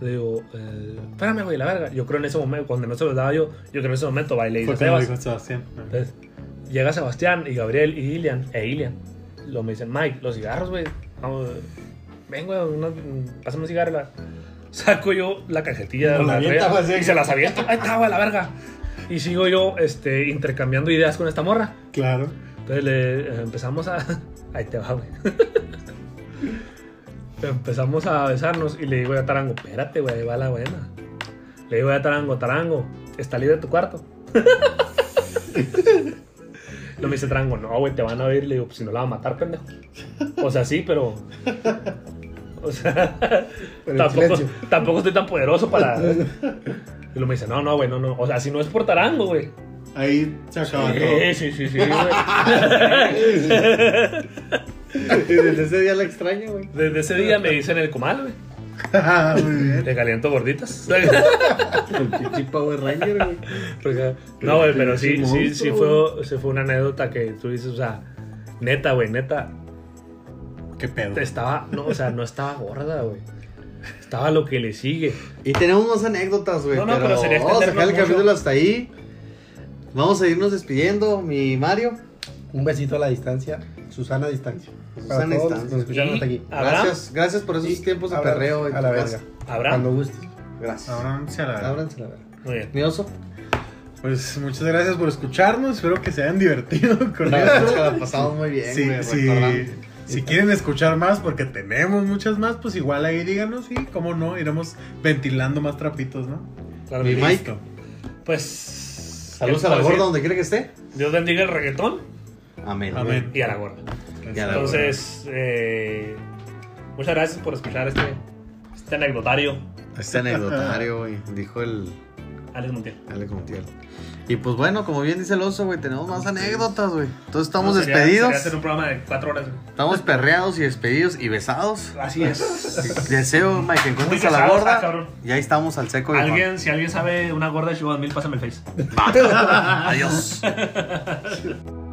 Le digo, eh, espérame, güey, la verga. Yo creo en ese momento, cuando no se los daba yo, yo creo en ese momento, baile y Fue dice, cuando Sebas. dijo Sebastián. Entonces, llega Sebastián y Gabriel y Ilian, e Ilian. Lo me dicen, Mike, los cigarros, güey. Ven, güey, pásame un cigarro. la- Saco yo la cajetilla No, la la avienta, traía, pues, y se las aviento. Ahí está, güey, la verga. Y sigo yo este, intercambiando ideas con esta morra. Claro. Entonces le eh, empezamos a. Ahí te va, güey. empezamos a besarnos y le digo a Tarango, espérate, güey, ahí va la buena. Le digo a Tarango, Tarango, ¿está libre tu cuarto? No me dice Tarango, no, güey, te van a ver. Le digo, pues si no la va a matar, pendejo. O sea, sí, pero. O sea, tampoco, estoy tan poderoso para. Y luego me dice, no, no, güey, no, no. O sea, si no es por Tarango, güey. Ahí se acaba todo. Sí, sí, sí, sí, güey. Y desde ese día la extraño, güey. Desde ese día me dicen el comal, güey. Ah, Muy bien. Le caliento gorditas. El pinche Power Ranger, güey. Porque- no, güey, pero sí, Pinche sí, sí monstruo, fue, sí fue una anécdota que tú dices, o sea, neta, güey, neta, Qué pedo. estaba, no, o sea, no estaba gorda, güey. Estaba lo que le sigue. Y tenemos más anécdotas, güey. No, no, pero, pero sería vamos a dejar el extendernos capítulo mucho. hasta ahí. Vamos a irnos despidiendo, mi Mario. Un besito a la distancia. Susana a distancia. Para Susana a todos los distancia. que nos escucharon Y- hasta aquí. Abraham, Gracias, gracias por esos Y tiempos de Abraham, perreo. en A tu la casa. verga. Abraham. Cuando gustes. Gracias. Ahora se la- Ábranse la verga. Muy bien. Mi oso. Pues muchas gracias por escucharnos. Espero que se hayan divertido con La verdad es que esto. la pasamos muy bien, Sí, güey. sí. recordando. Si quieren escuchar más, porque tenemos muchas más, pues igual ahí díganos, sí, cómo no, iremos ventilando más trapitos, ¿no? Claro, Mi que sí. Mike. Listo. Pues. Saludos ¿qué a la puedo gorda decir? donde quiera que esté. Dios bendiga el reggaetón Amén. Amén. y a la gorda. Y a la Entonces, eh, muchas gracias por escuchar este, este anecdotario, Este anecdotario, güey. Dijo el Alex Montiel. Alex Montiel. Y pues bueno, como bien dice el oso, güey, tenemos más anécdotas, güey. Entonces estamos No, sería- despedidos. Sería hacer un programa de cuatro horas. güey. Estamos perreados y despedidos y besados. Así es. Deseo, Mike, que encuentres a la ah, gorda. cabrón. y ahí estamos al seco. Alguien, si alguien sabe una gorda de Chihuahua mil, pásame el face. Adiós.